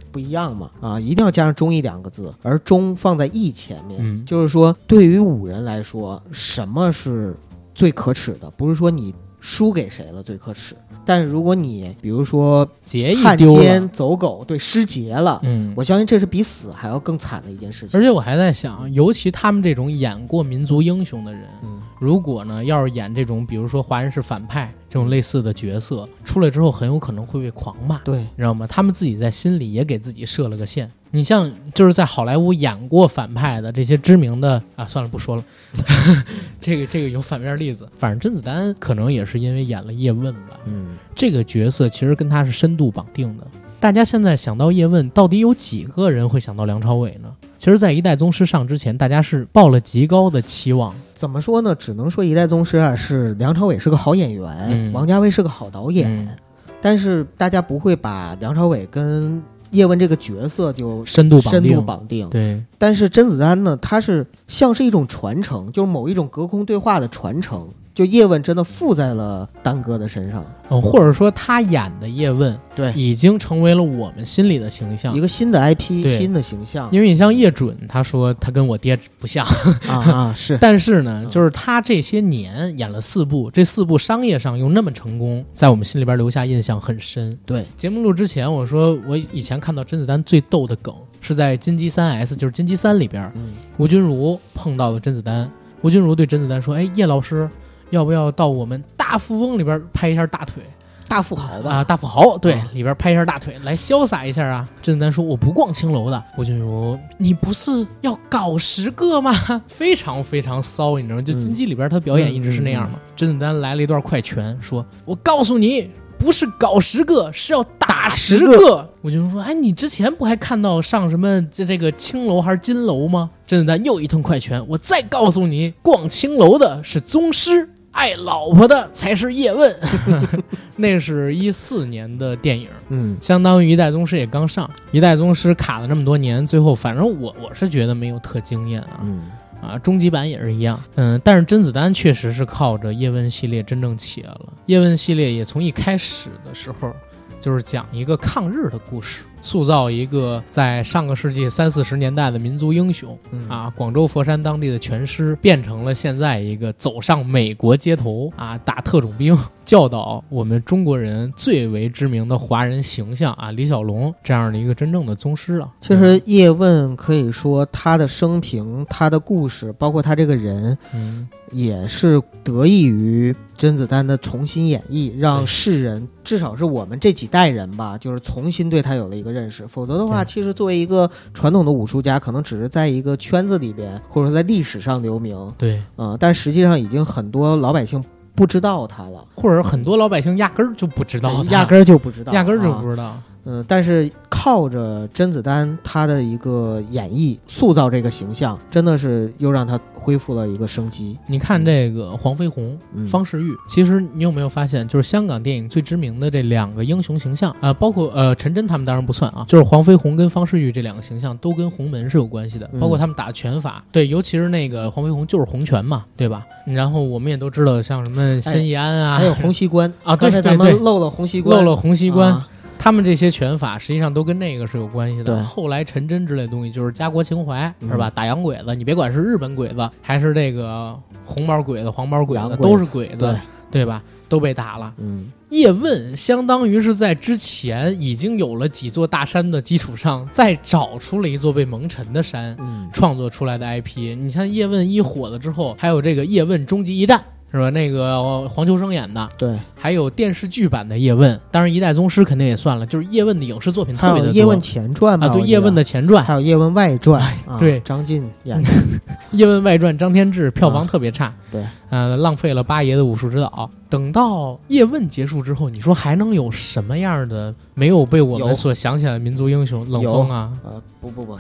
Speaker 2: 不一样嘛啊，一定要加上忠义两个字，而忠放在义前面，
Speaker 1: 嗯
Speaker 2: 就是说对于武人来说，什么是最可耻的？不是说你输给谁了最可耻，但是如果你比如说
Speaker 1: 节义
Speaker 2: 汉
Speaker 1: 丢
Speaker 2: 奸，走狗，对失节了，
Speaker 1: 嗯，
Speaker 2: 我相信这是比死还要更惨的一件事情。
Speaker 1: 而且我还在想，尤其他们这种演过民族英雄的人，
Speaker 2: 嗯，
Speaker 1: 如果呢要是演这种，比如说华人是反派这种类似的角色，出来之后很有可能会被狂骂，
Speaker 2: 对，
Speaker 1: 你知道吗？他们自己在心里也给自己设了个线。你像就是在好莱坞演过反派的这些知名的啊，算了不说了，这个这个有反面例子。反正甄子丹可能也是因为演了叶问吧，
Speaker 2: 嗯，
Speaker 1: 这个角色其实跟他是深度绑定的。大家现在想到叶问，到底有几个人会想到梁朝伟呢？其实，在《一代宗师》上之前，大家是抱了极高的期望。
Speaker 2: 怎么说呢？只能说一代宗师啊，是梁朝伟是个好演员，
Speaker 1: 嗯
Speaker 2: 王家卫是个好导演，
Speaker 1: 嗯
Speaker 2: 但是大家不会把梁朝伟跟叶问这个角色就
Speaker 1: 深度绑
Speaker 2: 深度
Speaker 1: 定，
Speaker 2: 绑定。
Speaker 1: 对，
Speaker 2: 但是甄子丹呢，他是像是一种传承，就是某一种隔空对话的传承。就叶问真的附在了丹哥的身上，
Speaker 1: 嗯，或者说他演的叶问
Speaker 2: 对，
Speaker 1: 已经成为了我们心里的形象。
Speaker 2: 一。个新的 IP，
Speaker 1: 对。
Speaker 2: 新的形象。
Speaker 1: 因为你像叶准，他说他跟我爹不像，
Speaker 2: 啊啊，是。
Speaker 1: 但是呢，
Speaker 2: 嗯。
Speaker 1: 就是他这些年演了四部，这四部商业上又那么成功，在我们心里边留下印象很深。
Speaker 2: 对，
Speaker 1: 节目录之前，我说我以前看到甄子丹最逗的梗是在《金鸡三 S》，就是《金鸡三》里边，
Speaker 2: 嗯。
Speaker 1: 吴君如碰到了甄子丹，吴君如对甄子丹说：“哎，叶老师，要不要到我们大富翁里边拍一下大腿
Speaker 2: 大富豪吧，
Speaker 1: 啊？大富豪对
Speaker 2: 啊
Speaker 1: 里边拍一下大腿，来潇洒一下啊！”甄子丹说：“我不逛青楼的。”吴君如，你不是要搞十个吗？非常非常骚，你知道吗？就
Speaker 2: 嗯
Speaker 1: 金鸡里边他表演一直是那样嘛。甄子丹来了一段快拳，说：“我告诉你。”不是搞十个，是要打十
Speaker 2: 十
Speaker 1: 个。我就说，哎，你之前不还看到上什么这这个青楼还是金楼吗？甄子丹又一通快拳，我再告诉你，逛青楼的是宗师，爱老婆的才是叶问。那是一四年的电影，
Speaker 2: 嗯
Speaker 1: 相当于一代宗师也刚上，一代宗师卡了这么多年，最后反正我我是觉得没有特惊艳啊。
Speaker 2: 嗯
Speaker 1: 啊，终极版也是一样，嗯，但是甄子丹确实是靠着叶问系列真正起来了。叶问系列也从一开始的时候，就是讲一个抗日的故事，塑造一个在上个世纪三四十年代的民族英雄。
Speaker 2: 嗯。
Speaker 1: 啊，广州佛山当地的拳师变成了现在一个走上美国街头啊打特种兵，教导我们中国人最为知名的华人形象啊，李小龙这样的一个真正的宗师啊。
Speaker 2: 其实叶问可以说他的生平、他的故事，包括他这个人，
Speaker 1: 嗯，
Speaker 2: 也是得益于甄子丹的重新演绎，让世人至少是我们这几代人吧，就是重新对他有了一个认识。否则的话，其实作为一个传统的武术家，可能只是在一个圈子里边，或者说在历史上留名，
Speaker 1: 对，
Speaker 2: 嗯、但实际上已经很多老百姓不知道他了，
Speaker 1: 或者很多老百姓压根儿就不知道，
Speaker 2: 压根儿就不知道，
Speaker 1: 压根儿就
Speaker 2: 啊。
Speaker 1: 不知道。
Speaker 2: 嗯，但是靠着甄子丹他的一个演绎塑造这个形象，真的是又让他恢复了一个生机。
Speaker 1: 你看这个黄飞鸿、
Speaker 2: 嗯
Speaker 1: 方世玉，其实你有没有发现，就是香港电影最知名的这两个英雄形象啊、包括呃陈真他们当然不算啊，就是黄飞鸿跟方世玉这两个形象都跟洪门是有关系的，
Speaker 2: 嗯
Speaker 1: 包括他们打拳法，对，尤其是那个黄飞鸿就是洪拳嘛，对吧？然后我们也都知道，像什么辛义安啊，
Speaker 2: 还有洪熙官
Speaker 1: 啊对
Speaker 2: 刚才咱
Speaker 1: 对对
Speaker 2: 们漏了洪熙官，
Speaker 1: 漏了洪熙官，
Speaker 2: 啊
Speaker 1: 他们这些拳法实际上都跟那个是有关系的。
Speaker 2: 对
Speaker 1: 后来陈真之类的东西就是家国情怀，
Speaker 2: 嗯
Speaker 1: 是吧？打洋鬼子，你别管是日本鬼子还是这个红毛鬼子、黄毛鬼子，都是鬼子，
Speaker 2: 对，
Speaker 1: 对吧？都被打了。
Speaker 2: 嗯，
Speaker 1: 叶问相当于是在之前已经有了几座大山的基础上，再找出了一座被蒙尘的山，
Speaker 2: 嗯，
Speaker 1: 创作出来的 IP。你看叶问一火了之后，还有这个叶问终极一战。是吧？那个呃黄秋生演的，
Speaker 2: 对，
Speaker 1: 还有电视剧版的叶问，当然一代宗师肯定也算了，就是叶问的影视作品特别的多。
Speaker 2: 叶问前传吧？
Speaker 1: 啊，对叶问的前传，
Speaker 2: 还有叶问外传，啊
Speaker 1: 对。
Speaker 2: 张晋演的，
Speaker 1: 叶问外传张天志票房
Speaker 2: 啊。
Speaker 1: 特别差，
Speaker 2: 对，
Speaker 1: 呃，浪费了八爷的武术指导。等到叶问结束之后，你说还能有什么样的没有被我们所想起来的民族英雄？冷锋啊，
Speaker 2: 呃，不不不，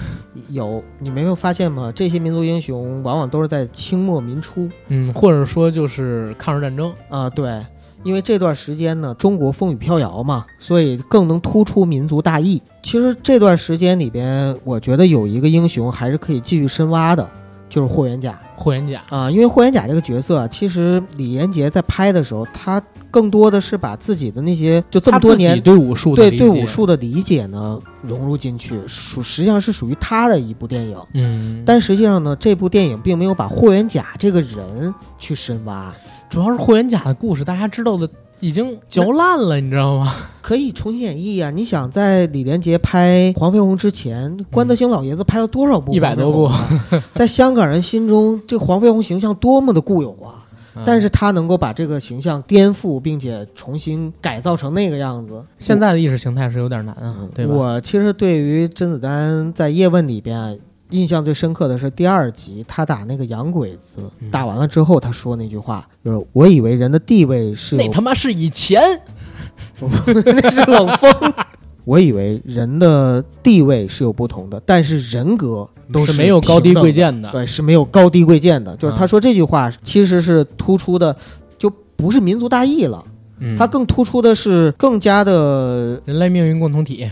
Speaker 2: 有你没有发现吗？这些民族英雄往往都是在清末民初
Speaker 1: 嗯，或者说就是抗日战争，
Speaker 2: 啊、对，因为这段时间呢，中国风雨飘摇嘛，所以更能突出民族大义。其实这段时间里边，我觉得有一个英雄还是可以继续深挖的，就是霍元甲
Speaker 1: 霍元甲，
Speaker 2: 啊、因为霍元甲这个角色啊，其实李连杰在拍的时候，他更多的是把自己的那些就这么多年
Speaker 1: 对武术的
Speaker 2: 对对武术的理解呢融入进去，属实际上是属于他的一部电影。
Speaker 1: 嗯，
Speaker 2: 但实际上呢，这部电影并没有把霍元甲这个人去深挖，
Speaker 1: 主要是霍元甲的故事，大家知道的已经嚼烂了，你知道吗？
Speaker 2: 可以重新演绎呀、你想在李连杰拍黄飞鸿之前，关德兴老爷子拍了多少部
Speaker 1: ？100多部，
Speaker 2: 在香港人心中，这黄飞鸿形象多么的固有啊！
Speaker 1: 嗯
Speaker 2: 但是他能够把这个形象颠覆，并且重新改造成那个样子。
Speaker 1: 现在的意识形态是有点难啊，对吧？
Speaker 2: 我其实对于甄子丹在《叶问》里边啊印象最深刻的是第二集，他打那个洋鬼子，
Speaker 1: 嗯
Speaker 2: 打完了之后他说那句话，就是“我以为人的地位是有
Speaker 1: 那他妈是以前，
Speaker 2: 那是冷风。我以为人的地位是有不同的，但是人格都
Speaker 1: 是没有高低
Speaker 2: 平等的
Speaker 1: 贵贱的。
Speaker 2: 对，是没有高低贵贱的。就是
Speaker 1: 啊
Speaker 2: 他说这句话，其实是突出的，就不是民族大义了，
Speaker 1: 嗯，
Speaker 2: 他更突出的是更加的，
Speaker 1: 人类命运共同体，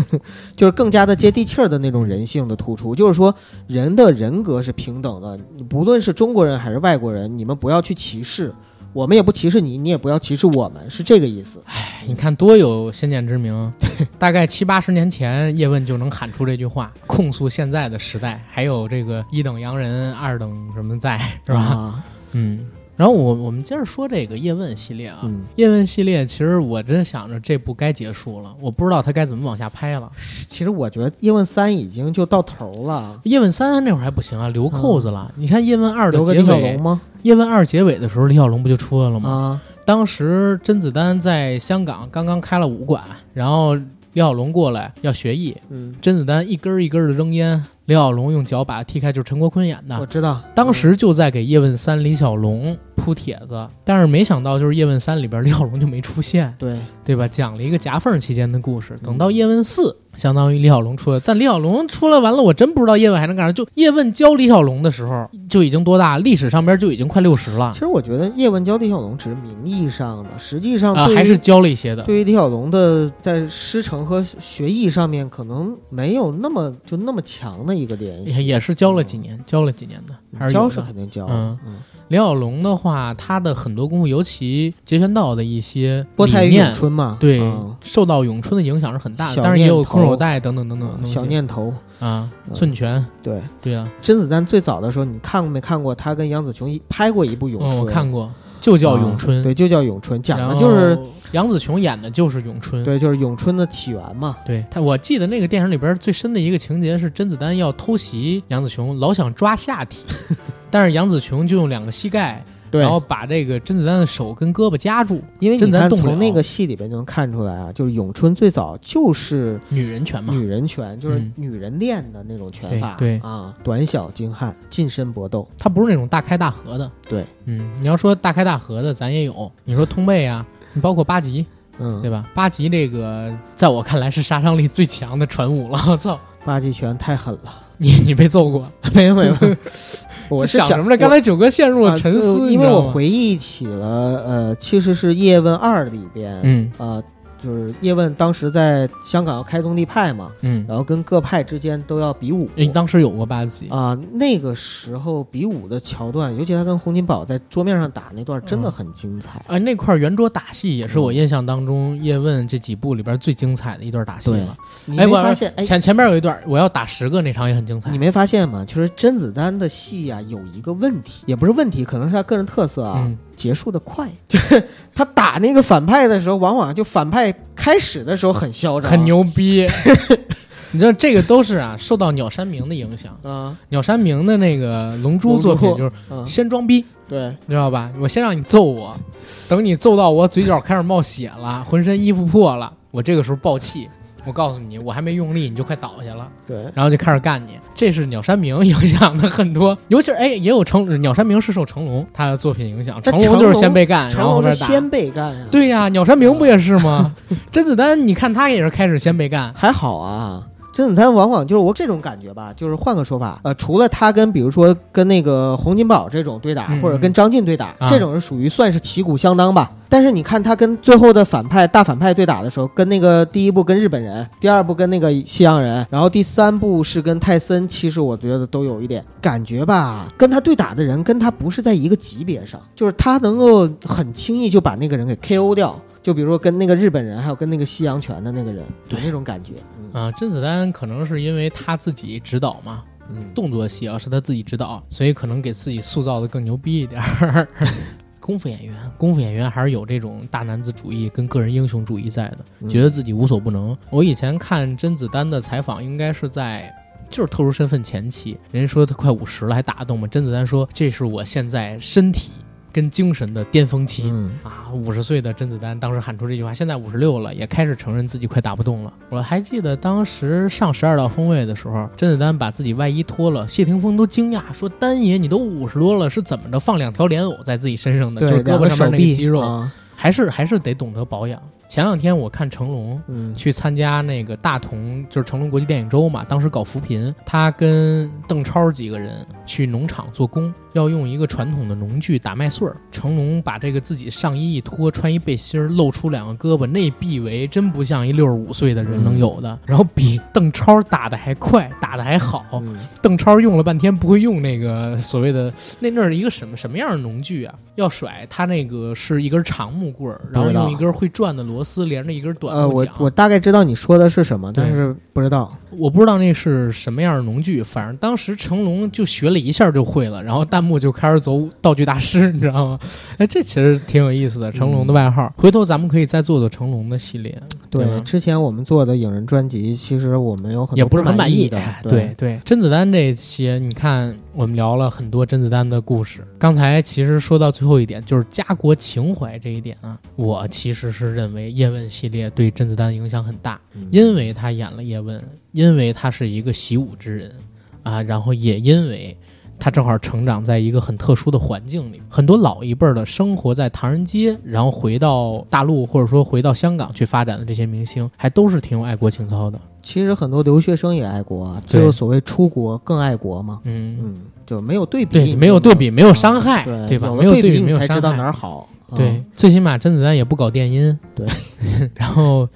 Speaker 2: 就是更加的接地气儿的那种人性的突出。就是说，人的人格是平等的，不论是中国人还是外国人，你们不要去歧视。我们也不歧视你，你也不要歧视我们，是这个意思。
Speaker 1: 哎你看多有先见之明。大概七八十年前，叶问就能喊出这句话，控诉现在的时代，还有这个一等洋人、二等什么在，是吧？
Speaker 2: 啊，
Speaker 1: 嗯。然后我我们接着说这个叶问系列啊，
Speaker 2: 嗯，
Speaker 1: 叶问系列其实我真想着这部该结束了，我不知道他该怎么往下拍了。
Speaker 2: 其实我觉得《叶问三》已经就到头了。
Speaker 1: 叶问三那会儿还不行啊，留扣子了。你看叶问二的
Speaker 2: 留个
Speaker 1: 结尾
Speaker 2: 李小龙，吗？
Speaker 1: 叶问二结尾的时候，李小龙不就出来了吗？
Speaker 2: 啊，
Speaker 1: 当时甄子丹在香港刚刚开了武馆，然后李小龙过来要学艺，
Speaker 2: 嗯，
Speaker 1: 甄子丹一根儿一根儿的扔烟，李小龙用脚把他踢开，就是陈国坤演的。
Speaker 2: 我知道，
Speaker 1: 当时就在给叶问三李小龙铺帖子，但是没想到就是叶问三里边李小龙就没出现，
Speaker 2: 对，
Speaker 1: 对吧？讲了一个夹缝期间的故事。等到叶问四，相当于李小龙出来，但李小龙出来完了，我真不知道叶问还能干啥。就叶问教李小龙的时候就已经多大？历史上边就已经快六十了
Speaker 2: 其实我觉得叶问教李小龙只是名义上的，实际上
Speaker 1: 啊，还是教了一些的。
Speaker 2: 对于李小龙的在师承和学艺上面，可能没有那么就那么强的一个联系。
Speaker 1: 也也是教了几年，教了几年的，还是有
Speaker 2: 教
Speaker 1: 的
Speaker 2: 是肯定教，
Speaker 1: 嗯
Speaker 2: 嗯，
Speaker 1: 李小龙的话，他的很多功夫，尤其截拳道的一些理念
Speaker 2: 咏，春嘛，
Speaker 1: 对，
Speaker 2: 嗯
Speaker 1: 受到咏春的影响是很大的，
Speaker 2: 小
Speaker 1: 当然也有
Speaker 2: 头。
Speaker 1: 空手带等等等等
Speaker 2: 小念头，
Speaker 1: 啊，
Speaker 2: 嗯
Speaker 1: 寸拳，
Speaker 2: 对。
Speaker 1: 对啊，
Speaker 2: 甄子丹最早的时候，你看过没看过？他跟杨紫琼一拍过一部咏
Speaker 1: 嗯，
Speaker 2: 春，
Speaker 1: 我看过，就叫咏春，
Speaker 2: 啊对，就叫咏春，讲的就是
Speaker 1: 杨紫琼演的就是咏春。
Speaker 2: 对，就是咏春的起源嘛。
Speaker 1: 对他，我记得那个电影里边最深的一个情节是甄子丹要偷袭杨紫琼，老想抓下体，但是杨紫琼就用两个膝盖，
Speaker 2: 对
Speaker 1: 然，后把这个甄子丹的手跟胳膊夹住，
Speaker 2: 因为
Speaker 1: 甄子丹
Speaker 2: 从那个戏里边就能看出来啊，就是咏春最早就是
Speaker 1: 女人拳嘛。
Speaker 2: 女人拳，就是
Speaker 1: 嗯
Speaker 2: 女人练的那种拳法，
Speaker 1: 对对
Speaker 2: 啊，短小精悍，近身搏斗。
Speaker 1: 他不是那种大开大合的。
Speaker 2: 对，
Speaker 1: 嗯，你要说大开大合的，咱也有。你说通背啊，你包括八极，
Speaker 2: 嗯
Speaker 1: 对，吧？八极这个，在我看来是杀伤力最强的传武了。我操，
Speaker 2: 八极拳太狠了。
Speaker 1: 你你被揍过？
Speaker 2: 没 有没有，我是想
Speaker 1: 想什么呢？刚才九哥陷入了
Speaker 2: 啊
Speaker 1: 沉思，
Speaker 2: 就因为我回忆起了，呃，其实是《叶问二》里边，
Speaker 1: 嗯
Speaker 2: 呃，就是叶问当时在香港要开宗立派嘛，
Speaker 1: 嗯，
Speaker 2: 然后跟各派之间都要比武。
Speaker 1: 你当时有过八级？
Speaker 2: 啊、那个时候比武的桥段，尤其他跟洪金宝在桌面上打那段，真的很精彩。
Speaker 1: 啊，那块圆桌打戏也是我
Speaker 2: 嗯
Speaker 1: 印象当中叶问这几部里边最精彩的一段打戏
Speaker 2: 对
Speaker 1: 了。
Speaker 2: 你
Speaker 1: 哎，我
Speaker 2: 没发现？哎，
Speaker 1: 前前面有一段我要打十个那场也很精彩
Speaker 2: 你。没发现吗？就是甄子丹的戏啊，有一个问题，也不是问题，可能是他个人特色啊，
Speaker 1: 嗯，
Speaker 2: 结束的快。就 是他打那个反派的时候，往往就反派开始的时候很嚣张，
Speaker 1: 很牛逼。你知道这个都是啊，受到鸟山明的影响。
Speaker 2: 啊。
Speaker 1: 鸟山明的那个《龙珠》作品就是
Speaker 2: 嗯，
Speaker 1: 先装逼，
Speaker 2: 对，
Speaker 1: 你知道吧？我先让你揍我，等你揍到我嘴角开始冒血了，浑身衣服破了，我这个时候爆气。我告诉你，我还没用力，你就快倒下了，
Speaker 2: 对，
Speaker 1: 然后就开始干你。这是鸟山明 影响的很多，尤其是哎，也有成鸟山明是受成龙他的作品影响，成龙就是先被干，
Speaker 2: 成
Speaker 1: 然后后边打。
Speaker 2: 龙是先被干呀。，
Speaker 1: 对呀、鸟山明不也是吗？甄子丹，你看他也是开始先被干，
Speaker 2: 还好啊。甄子丹往往就是我这种感觉吧，就是换个说法，呃，除了他跟比如说跟那个洪金宝这种对打，
Speaker 1: 嗯
Speaker 2: 或者跟张晋对打，
Speaker 1: 啊
Speaker 2: 这种是属于算是旗鼓相当吧。但是你看他跟最后的反派大反派对打的时候，跟那个第一部跟日本人，第二部跟那个西洋人，然后第三部是跟泰森，其实我觉得都有一点感觉吧，跟他对打的人跟他不是在一个级别上，就是他能够很轻易就把那个人给 KO 掉。就比如说跟那个日本人，还有跟那个西洋拳的那个人，有那种感觉。嗯
Speaker 1: 啊，甄子丹可能是因为他自己指导嘛，
Speaker 2: 嗯，
Speaker 1: 动作戏啊是他自己指导，所以可能给自己塑造的更牛逼一点儿。功夫演员，功夫演员还是有这种大男子主义跟个人英雄主义在的，
Speaker 2: 嗯
Speaker 1: 觉得自己无所不能。我以前看甄子丹的采访，应该是在。就是特殊身份前期，人家说他快五十了还打得动吗？甄子丹说：“这是我现在身体跟精神的巅峰期。
Speaker 2: 嗯
Speaker 1: 啊，五十岁的甄子丹当时喊出这句话，现在五十六了，也开始承认自己快打不动了。我还记得当时上十二道锋位的时候，甄子丹把自己外衣脱了，谢霆锋都惊讶说：“丹爷，你都五十多了，是怎么着放两条莲藕在自己身上的？就是胳膊上面那个肌肉，
Speaker 2: 啊，
Speaker 1: 还是还是得懂得保养。”前两天我看成龙
Speaker 2: 嗯
Speaker 1: 去参加那个大同，就是成龙国际电影周嘛，当时搞扶贫，他跟邓超几个人去农场做工，要用一个传统的农具打麦穗儿。成龙把这个自己上衣一脱，穿一背心儿，露出两个胳膊，那臂围真不像一六十五岁的人能有的。然后比邓超打的还快，打的还好。
Speaker 2: 嗯
Speaker 1: 邓超用了半天不会用那个所谓的那那是一个什么什么样的农具啊？要甩他那个是一根长木棍儿，然后用一根会转的螺丝连着一根短
Speaker 2: 呃。我我大概知道你说的是什么，但是不知道。
Speaker 1: 我不知道那是什么样的农具，反正当时成龙就学了一下就会了，然后弹幕就开始走道具大师，你知道吗？哎，这其实挺有意思的，成龙的外号。回头咱们可以再做做成龙的系列，
Speaker 2: 对，
Speaker 1: 吧
Speaker 2: 之前我们做的影人专辑，其实我们有很多
Speaker 1: 也不是很满意
Speaker 2: 的。
Speaker 1: 哎
Speaker 2: 对
Speaker 1: 对对，甄子丹这一期，你看我们聊了很多甄子丹的故事。刚才其实说到最后一点，就是家国情怀这一点啊，我其实是认为叶问系列对甄子丹影响很大。
Speaker 2: 嗯
Speaker 1: 因为他演了叶问，因为他是一个习武之人啊，然后也因为他正好成长在一个很特殊的环境里，很多老一辈儿的生活在唐人街，然后回到大陆或者说回到香港去发展的这些明星，还都是挺有爱国情操的。
Speaker 2: 其实很多留学生也爱国啊，只
Speaker 1: 对
Speaker 2: 有所谓出国更爱国嘛。
Speaker 1: 嗯，
Speaker 2: 嗯，就没有对比，
Speaker 1: 对，没有对比，没有伤害，
Speaker 2: 对
Speaker 1: 对吧？
Speaker 2: 有
Speaker 1: 没有
Speaker 2: 对比
Speaker 1: 没有伤
Speaker 2: 才知道哪
Speaker 1: 害。
Speaker 2: 儿好。啊
Speaker 1: 对，，最起码甄子丹也不搞电音，
Speaker 2: 对，
Speaker 1: 然后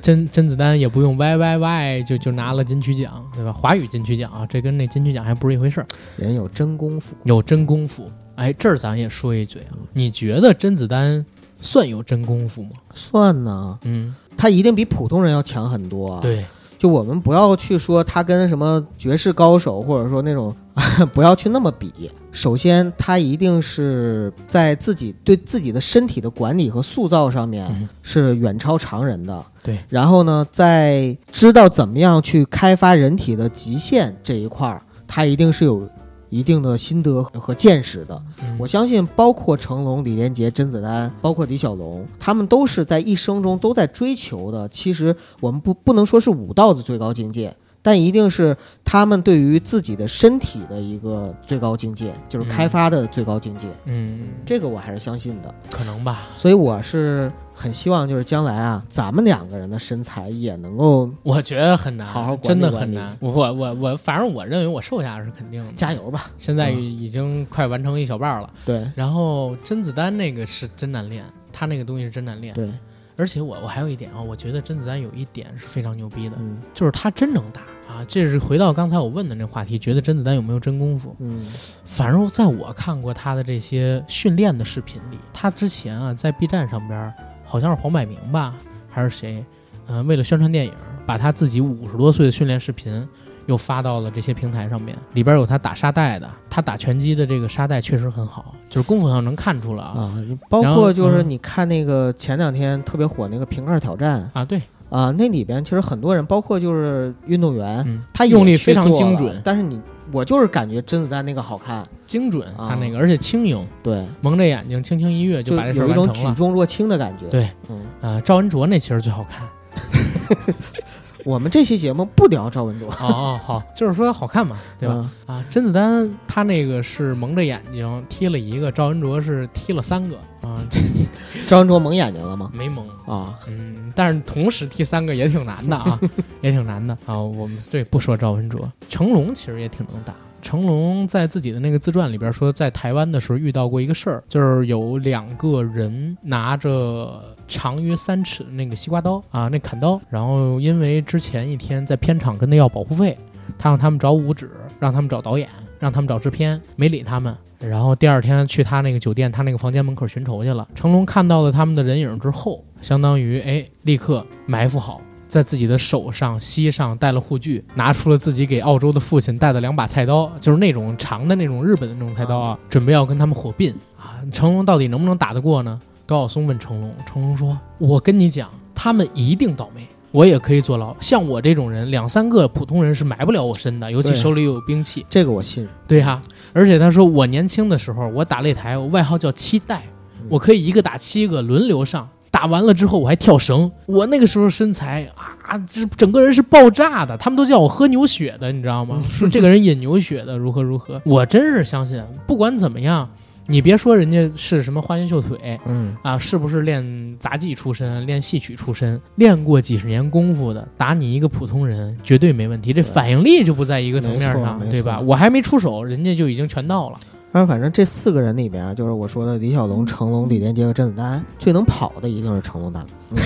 Speaker 1: 甄甄子丹也不用 Y Y Y 就就拿了金曲奖，对吧？华语金曲奖啊，这跟那金曲奖还不是一回事儿。
Speaker 2: 人有真功夫。
Speaker 1: 有真功夫。哎，这儿咱也说一嘴啊，你觉得甄子丹算有真功夫吗？
Speaker 2: 算呢，
Speaker 1: 嗯，
Speaker 2: 他一定比普通人要强很多啊。，
Speaker 1: 对，
Speaker 2: 就我们不要去说他跟什么绝世高手，或者说那种 不要去那么比。首先，他一定是在自己对自己的身体的管理和塑造上面
Speaker 1: 嗯
Speaker 2: 是远超常人的。
Speaker 1: 对，
Speaker 2: 然后呢，在知道怎么样去开发人体的极限这一块儿，他一定是有一定的心得和见识的。
Speaker 1: 嗯
Speaker 2: 我相信，包括成龙、李连杰、甄子丹，包括李小龙，他们都是在一生中都在追求的。其实我们不不能说是武道的最高境界，但一定是他们对于自己的身体的一个最高境界，就是开发的最高境界。
Speaker 1: 嗯，
Speaker 2: 这个我还是相信的。
Speaker 1: 可能吧。
Speaker 2: 所以我是很希望，就是将来啊，咱们两个人的身材也能够
Speaker 1: 我觉得很难，
Speaker 2: 好好管理
Speaker 1: 真的很难。我我我我，反正我认为我瘦下来是肯定的。
Speaker 2: 加油吧。
Speaker 1: 现在
Speaker 2: 嗯
Speaker 1: 已经快完成一小半了。
Speaker 2: 对
Speaker 1: 然后甄子丹那个是真难练，他那个东西是真难练。
Speaker 2: 对，
Speaker 1: 而且我我还有一点啊，我觉得甄子丹有一点是非常牛逼的，
Speaker 2: 嗯
Speaker 1: 就是他真能打啊。这是回到刚才我问的那话题，觉得甄子丹有没有真功夫？
Speaker 2: 嗯
Speaker 1: 反正在我看过他的这些训练的视频里，他之前啊在 B 站上边儿，好像是黄百鸣吧，还是谁，嗯、为了宣传电影，把他自己五十多岁的训练视频又发到了这些平台上面，里边有他打沙袋的，他打拳击的这个沙袋确实很好，就是功夫上能看出来啊
Speaker 2: 啊，包括就是
Speaker 1: 嗯。
Speaker 2: 你看那个前两天特别火那个瓶盖挑战
Speaker 1: 啊，对，
Speaker 2: 啊，那里边其实很多人，包括就是运动员，
Speaker 1: 嗯，
Speaker 2: 他
Speaker 1: 用力非常精准
Speaker 2: 但是你我就是感觉甄子丹那个好看，
Speaker 1: 精准，
Speaker 2: 啊
Speaker 1: 他那个而且轻盈，
Speaker 2: 对，
Speaker 1: 蒙着眼睛轻轻一跃就把这事儿
Speaker 2: 有一种。举重若轻的感觉。
Speaker 1: 对，
Speaker 2: 嗯，
Speaker 1: 啊，赵文卓那其实最好看。
Speaker 2: 我们这期节目不聊赵文卓，
Speaker 1: 哦哦，好，就是说好看嘛，对吧？
Speaker 2: 嗯？
Speaker 1: 啊，甄子丹他那个是蒙着眼睛踢了一个，赵文卓是踢了三个啊，这
Speaker 2: 赵文卓蒙眼睛了吗？
Speaker 1: 没蒙，
Speaker 2: 啊，
Speaker 1: 嗯，但是同时踢三个也挺难的啊，也挺难的啊。我们对不说赵文卓，成龙其实也挺能打。成龙在自己的那个自传里边说，在台湾的时候遇到过一个事儿，就是有两个人拿着长约三尺的那个西瓜刀啊，那砍刀，然后因为之前一天在片场跟他要保护费，他让他们找武指，让他们找导演，让他们找制片，没理他们。然后第二天去他那个酒店，他那个房间门口寻仇去了。成龙看到了他们的人影之后，相当于哎，立刻埋伏好，在自己的手上、膝上戴了护具，拿出了自己给澳洲的父亲带的两把菜刀，就是那种长的那种日本的那种菜刀啊，准备要跟他们火并啊。成龙到底能不能打得过呢？高晓松问成龙，成龙说：“我跟你讲，他们一定倒霉。”我也可以坐牢，像我这种人，两三个普通人是埋不了我身的，尤其手里有兵器。
Speaker 2: 这个我信。
Speaker 1: 对哈、而且他说我年轻的时候，我打擂台，我外号叫七代，
Speaker 2: 嗯
Speaker 1: 我可以一个打七个轮流上，打完了之后我还跳绳。我那个时候身材啊，这整个人是爆炸的，他们都叫我喝牛血的，你知道吗？说这个人饮牛血的如何如何，我真是相信，不管怎么样。你别说人家是什么花拳绣腿
Speaker 2: 嗯，
Speaker 1: 啊，是不是练杂技出身、练戏曲出身、练过几十年功夫的，打你一个普通人绝对没问题。这反应力就不在一个层面上对吧？我还没出手，人家就已经全到了。
Speaker 2: 但是反正这四个人里边啊，就是我说的李小龙、成龙、李连杰和甄子丹，最能跑的一定是成龙大哥。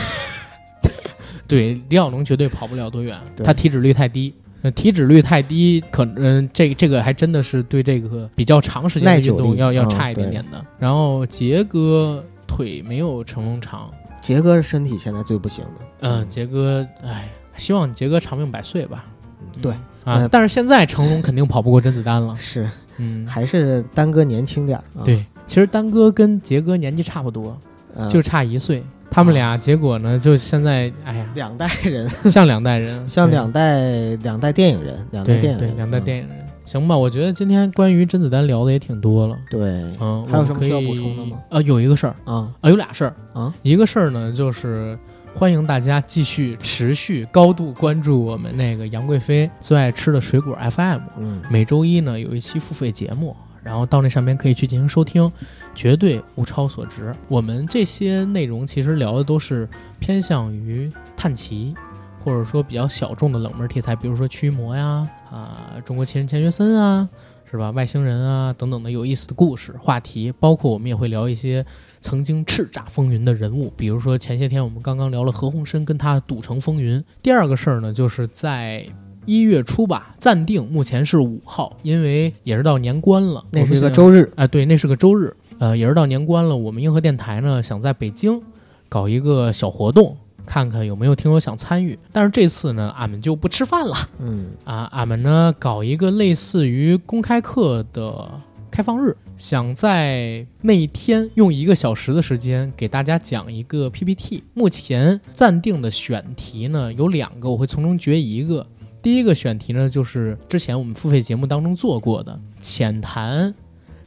Speaker 1: 对，李小龙绝对跑不了多远，他体脂率太低。呃，体脂率太低，可能、这这个还真的是对这个比较长时间的运动要要
Speaker 2: 嗯
Speaker 1: 差一点点的。然后杰哥腿没有成龙长，
Speaker 2: 杰哥是身体现在最不行的。
Speaker 1: 嗯，杰哥，哎，希望杰哥长命百岁吧。
Speaker 2: 嗯对
Speaker 1: 啊
Speaker 2: 呃，
Speaker 1: 但是现在成龙肯定跑不过甄子丹了。
Speaker 2: 是，
Speaker 1: 嗯，
Speaker 2: 还是丹哥年轻点儿。啊、
Speaker 1: 对，其实丹哥跟杰哥年纪差不多，
Speaker 2: 嗯，
Speaker 1: 就差一岁。他们俩结果呢，就现在，哎呀，
Speaker 2: 两代人，
Speaker 1: 像两代人，
Speaker 2: 像两代两代电影人，两代电影
Speaker 1: 两代电影人。行吧，我觉得今天关于甄子丹聊的也挺多了。
Speaker 2: 对
Speaker 1: 嗯，
Speaker 2: 还有什么需要补充的吗？
Speaker 1: 呃，有一个事儿
Speaker 2: 啊
Speaker 1: 啊，有俩事儿
Speaker 2: 啊。
Speaker 1: 一个事儿呢，就是欢迎大家继续持续高度关注我们那个杨贵妃最爱吃的水果 FM。
Speaker 2: 嗯
Speaker 1: 每周一呢有一期付费节目，然后到那上面可以去进行收听，绝对物超所值。我们这些内容其实聊的都是偏向于探奇，或者说比较小众的冷门题材，比如说驱魔呀、啊中国奇人钱学森啊，是吧？外星人啊等等的有意思的故事话题，包括我们也会聊一些。曾经叱咤风云的人物，比如说前些天我们刚刚聊了何鸿燊跟他赌城风云。第二个事儿呢，就是在一月初吧，暂定目前是五号，因为也是到年关了。
Speaker 2: 那是个周日，
Speaker 1: 啊，对，那是个周日，呃，也是到年关了。我们硬核电台呢想在北京搞一个小活动看看有没有听友想参与。但是这次呢，俺们就不吃饭了
Speaker 2: 嗯
Speaker 1: 啊，俺们呢搞一个类似于公开课的开放日，想在那一天用一个小时的时间给大家讲一个 PPT。目前暂定的选题呢有两个，我会从中决一个。第一个选题呢，就是之前我们付费节目当中做过的浅谈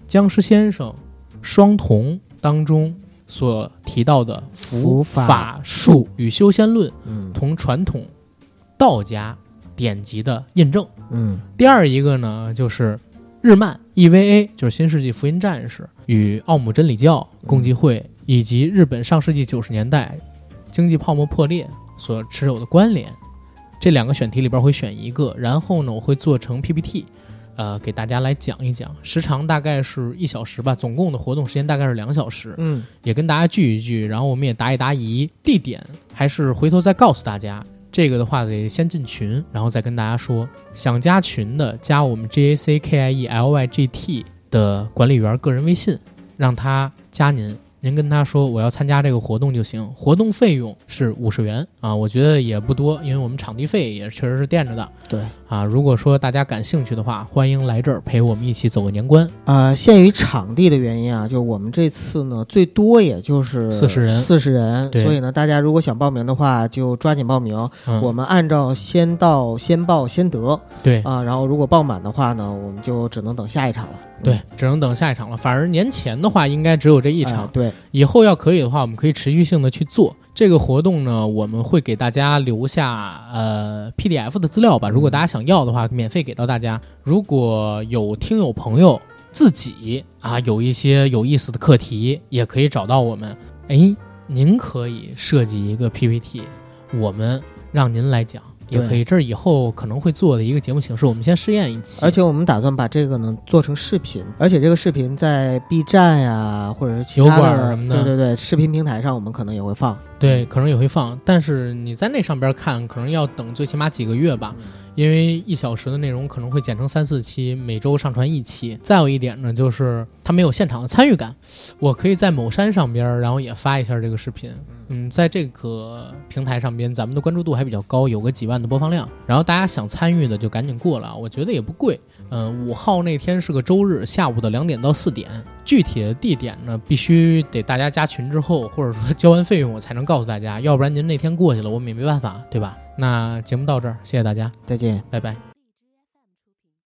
Speaker 1: 僵尸先生双瞳当中所提到的
Speaker 2: 伏
Speaker 1: 伏
Speaker 2: 法
Speaker 1: 法术与修仙论
Speaker 2: 嗯
Speaker 1: 同传统道家典籍的印证。
Speaker 2: 嗯
Speaker 1: 第二一个呢，就是日漫 EVA，就是《新世纪福音战士》与奥姆真理教共济会以及日本上世纪九十年代经济泡沫破裂所持有的关联。这两个选题里边会选一个，然后呢，我会做成 PPT，呃，给大家来讲一讲，时长大概是一小时吧，总共的活动时间大概是两小时。
Speaker 2: 嗯
Speaker 1: 也跟大家聚一聚，然后我们也答一答疑。地点还是回头再告诉大家。这个的话得先进群，然后再跟大家说。想加群的，加我们 J A C K I E L Y G T 的管理员个人微信，让他加您。您跟他说我要参加这个活动就行，活动费用是五十元啊，我觉得也不多，因为我们场地费也确实是垫着的
Speaker 2: 对。
Speaker 1: 啊。如果说大家感兴趣的话，欢迎来这儿陪我们一起走个年关。
Speaker 2: 呃，限于场地的原因啊，就我们这次呢，最多也就是
Speaker 1: 四十人
Speaker 2: 四十人，所以呢，大家如果想报名的话，就抓紧报名。
Speaker 1: 嗯，
Speaker 2: 我们按照先到先报先得
Speaker 1: 对
Speaker 2: 啊，然后如果报满的话呢，我们就只能等下一场了。
Speaker 1: 对，只能等下一场了。反而年前的话，应该只有这一
Speaker 2: 一
Speaker 1: 场。
Speaker 2: 对，
Speaker 1: 以后要可以的话，我们可以持续性的去做这个活动呢。我们会给大家留下呃 PDF 的资料吧，如果大家想要的话，免费给到大家。如果有听友朋友自己啊有一些有意思的课题，也可以找到我们。哎，您可以设计一个 PPT，我们让您来讲。也可以，这是以后可能会做的一个节目形式。我们先试验一期，
Speaker 2: 而且我们打算把这个呢做成视频，而且这个视频在 B 站呀，或者是其他
Speaker 1: 油管
Speaker 2: 的
Speaker 1: 什么的
Speaker 2: 对对对，视频平台上我们可能也会放。
Speaker 1: 对，可能也会放，但是你在那上边看，可能要等最起码几个月吧，因为一小时的内容可能会剪成三四期，每周上传一期。再有一点呢，就是它没有现场的参与感。我可以在某山上边，然后也发一下这个视频。嗯，在这个平台上边，咱们的关注度还比较高，有个几万的播放量。然后大家想参与的就赶紧过来，我觉得也不贵。嗯，五号那天是个周日，下午的两点到四点。具体的地点呢，必须得大家加群之后，或者说交完费用，我才能告诉大家。要不然您那天过去了，我们也没办法，对吧？那节目到这儿，谢谢大家，
Speaker 2: 再见。
Speaker 1: 拜拜。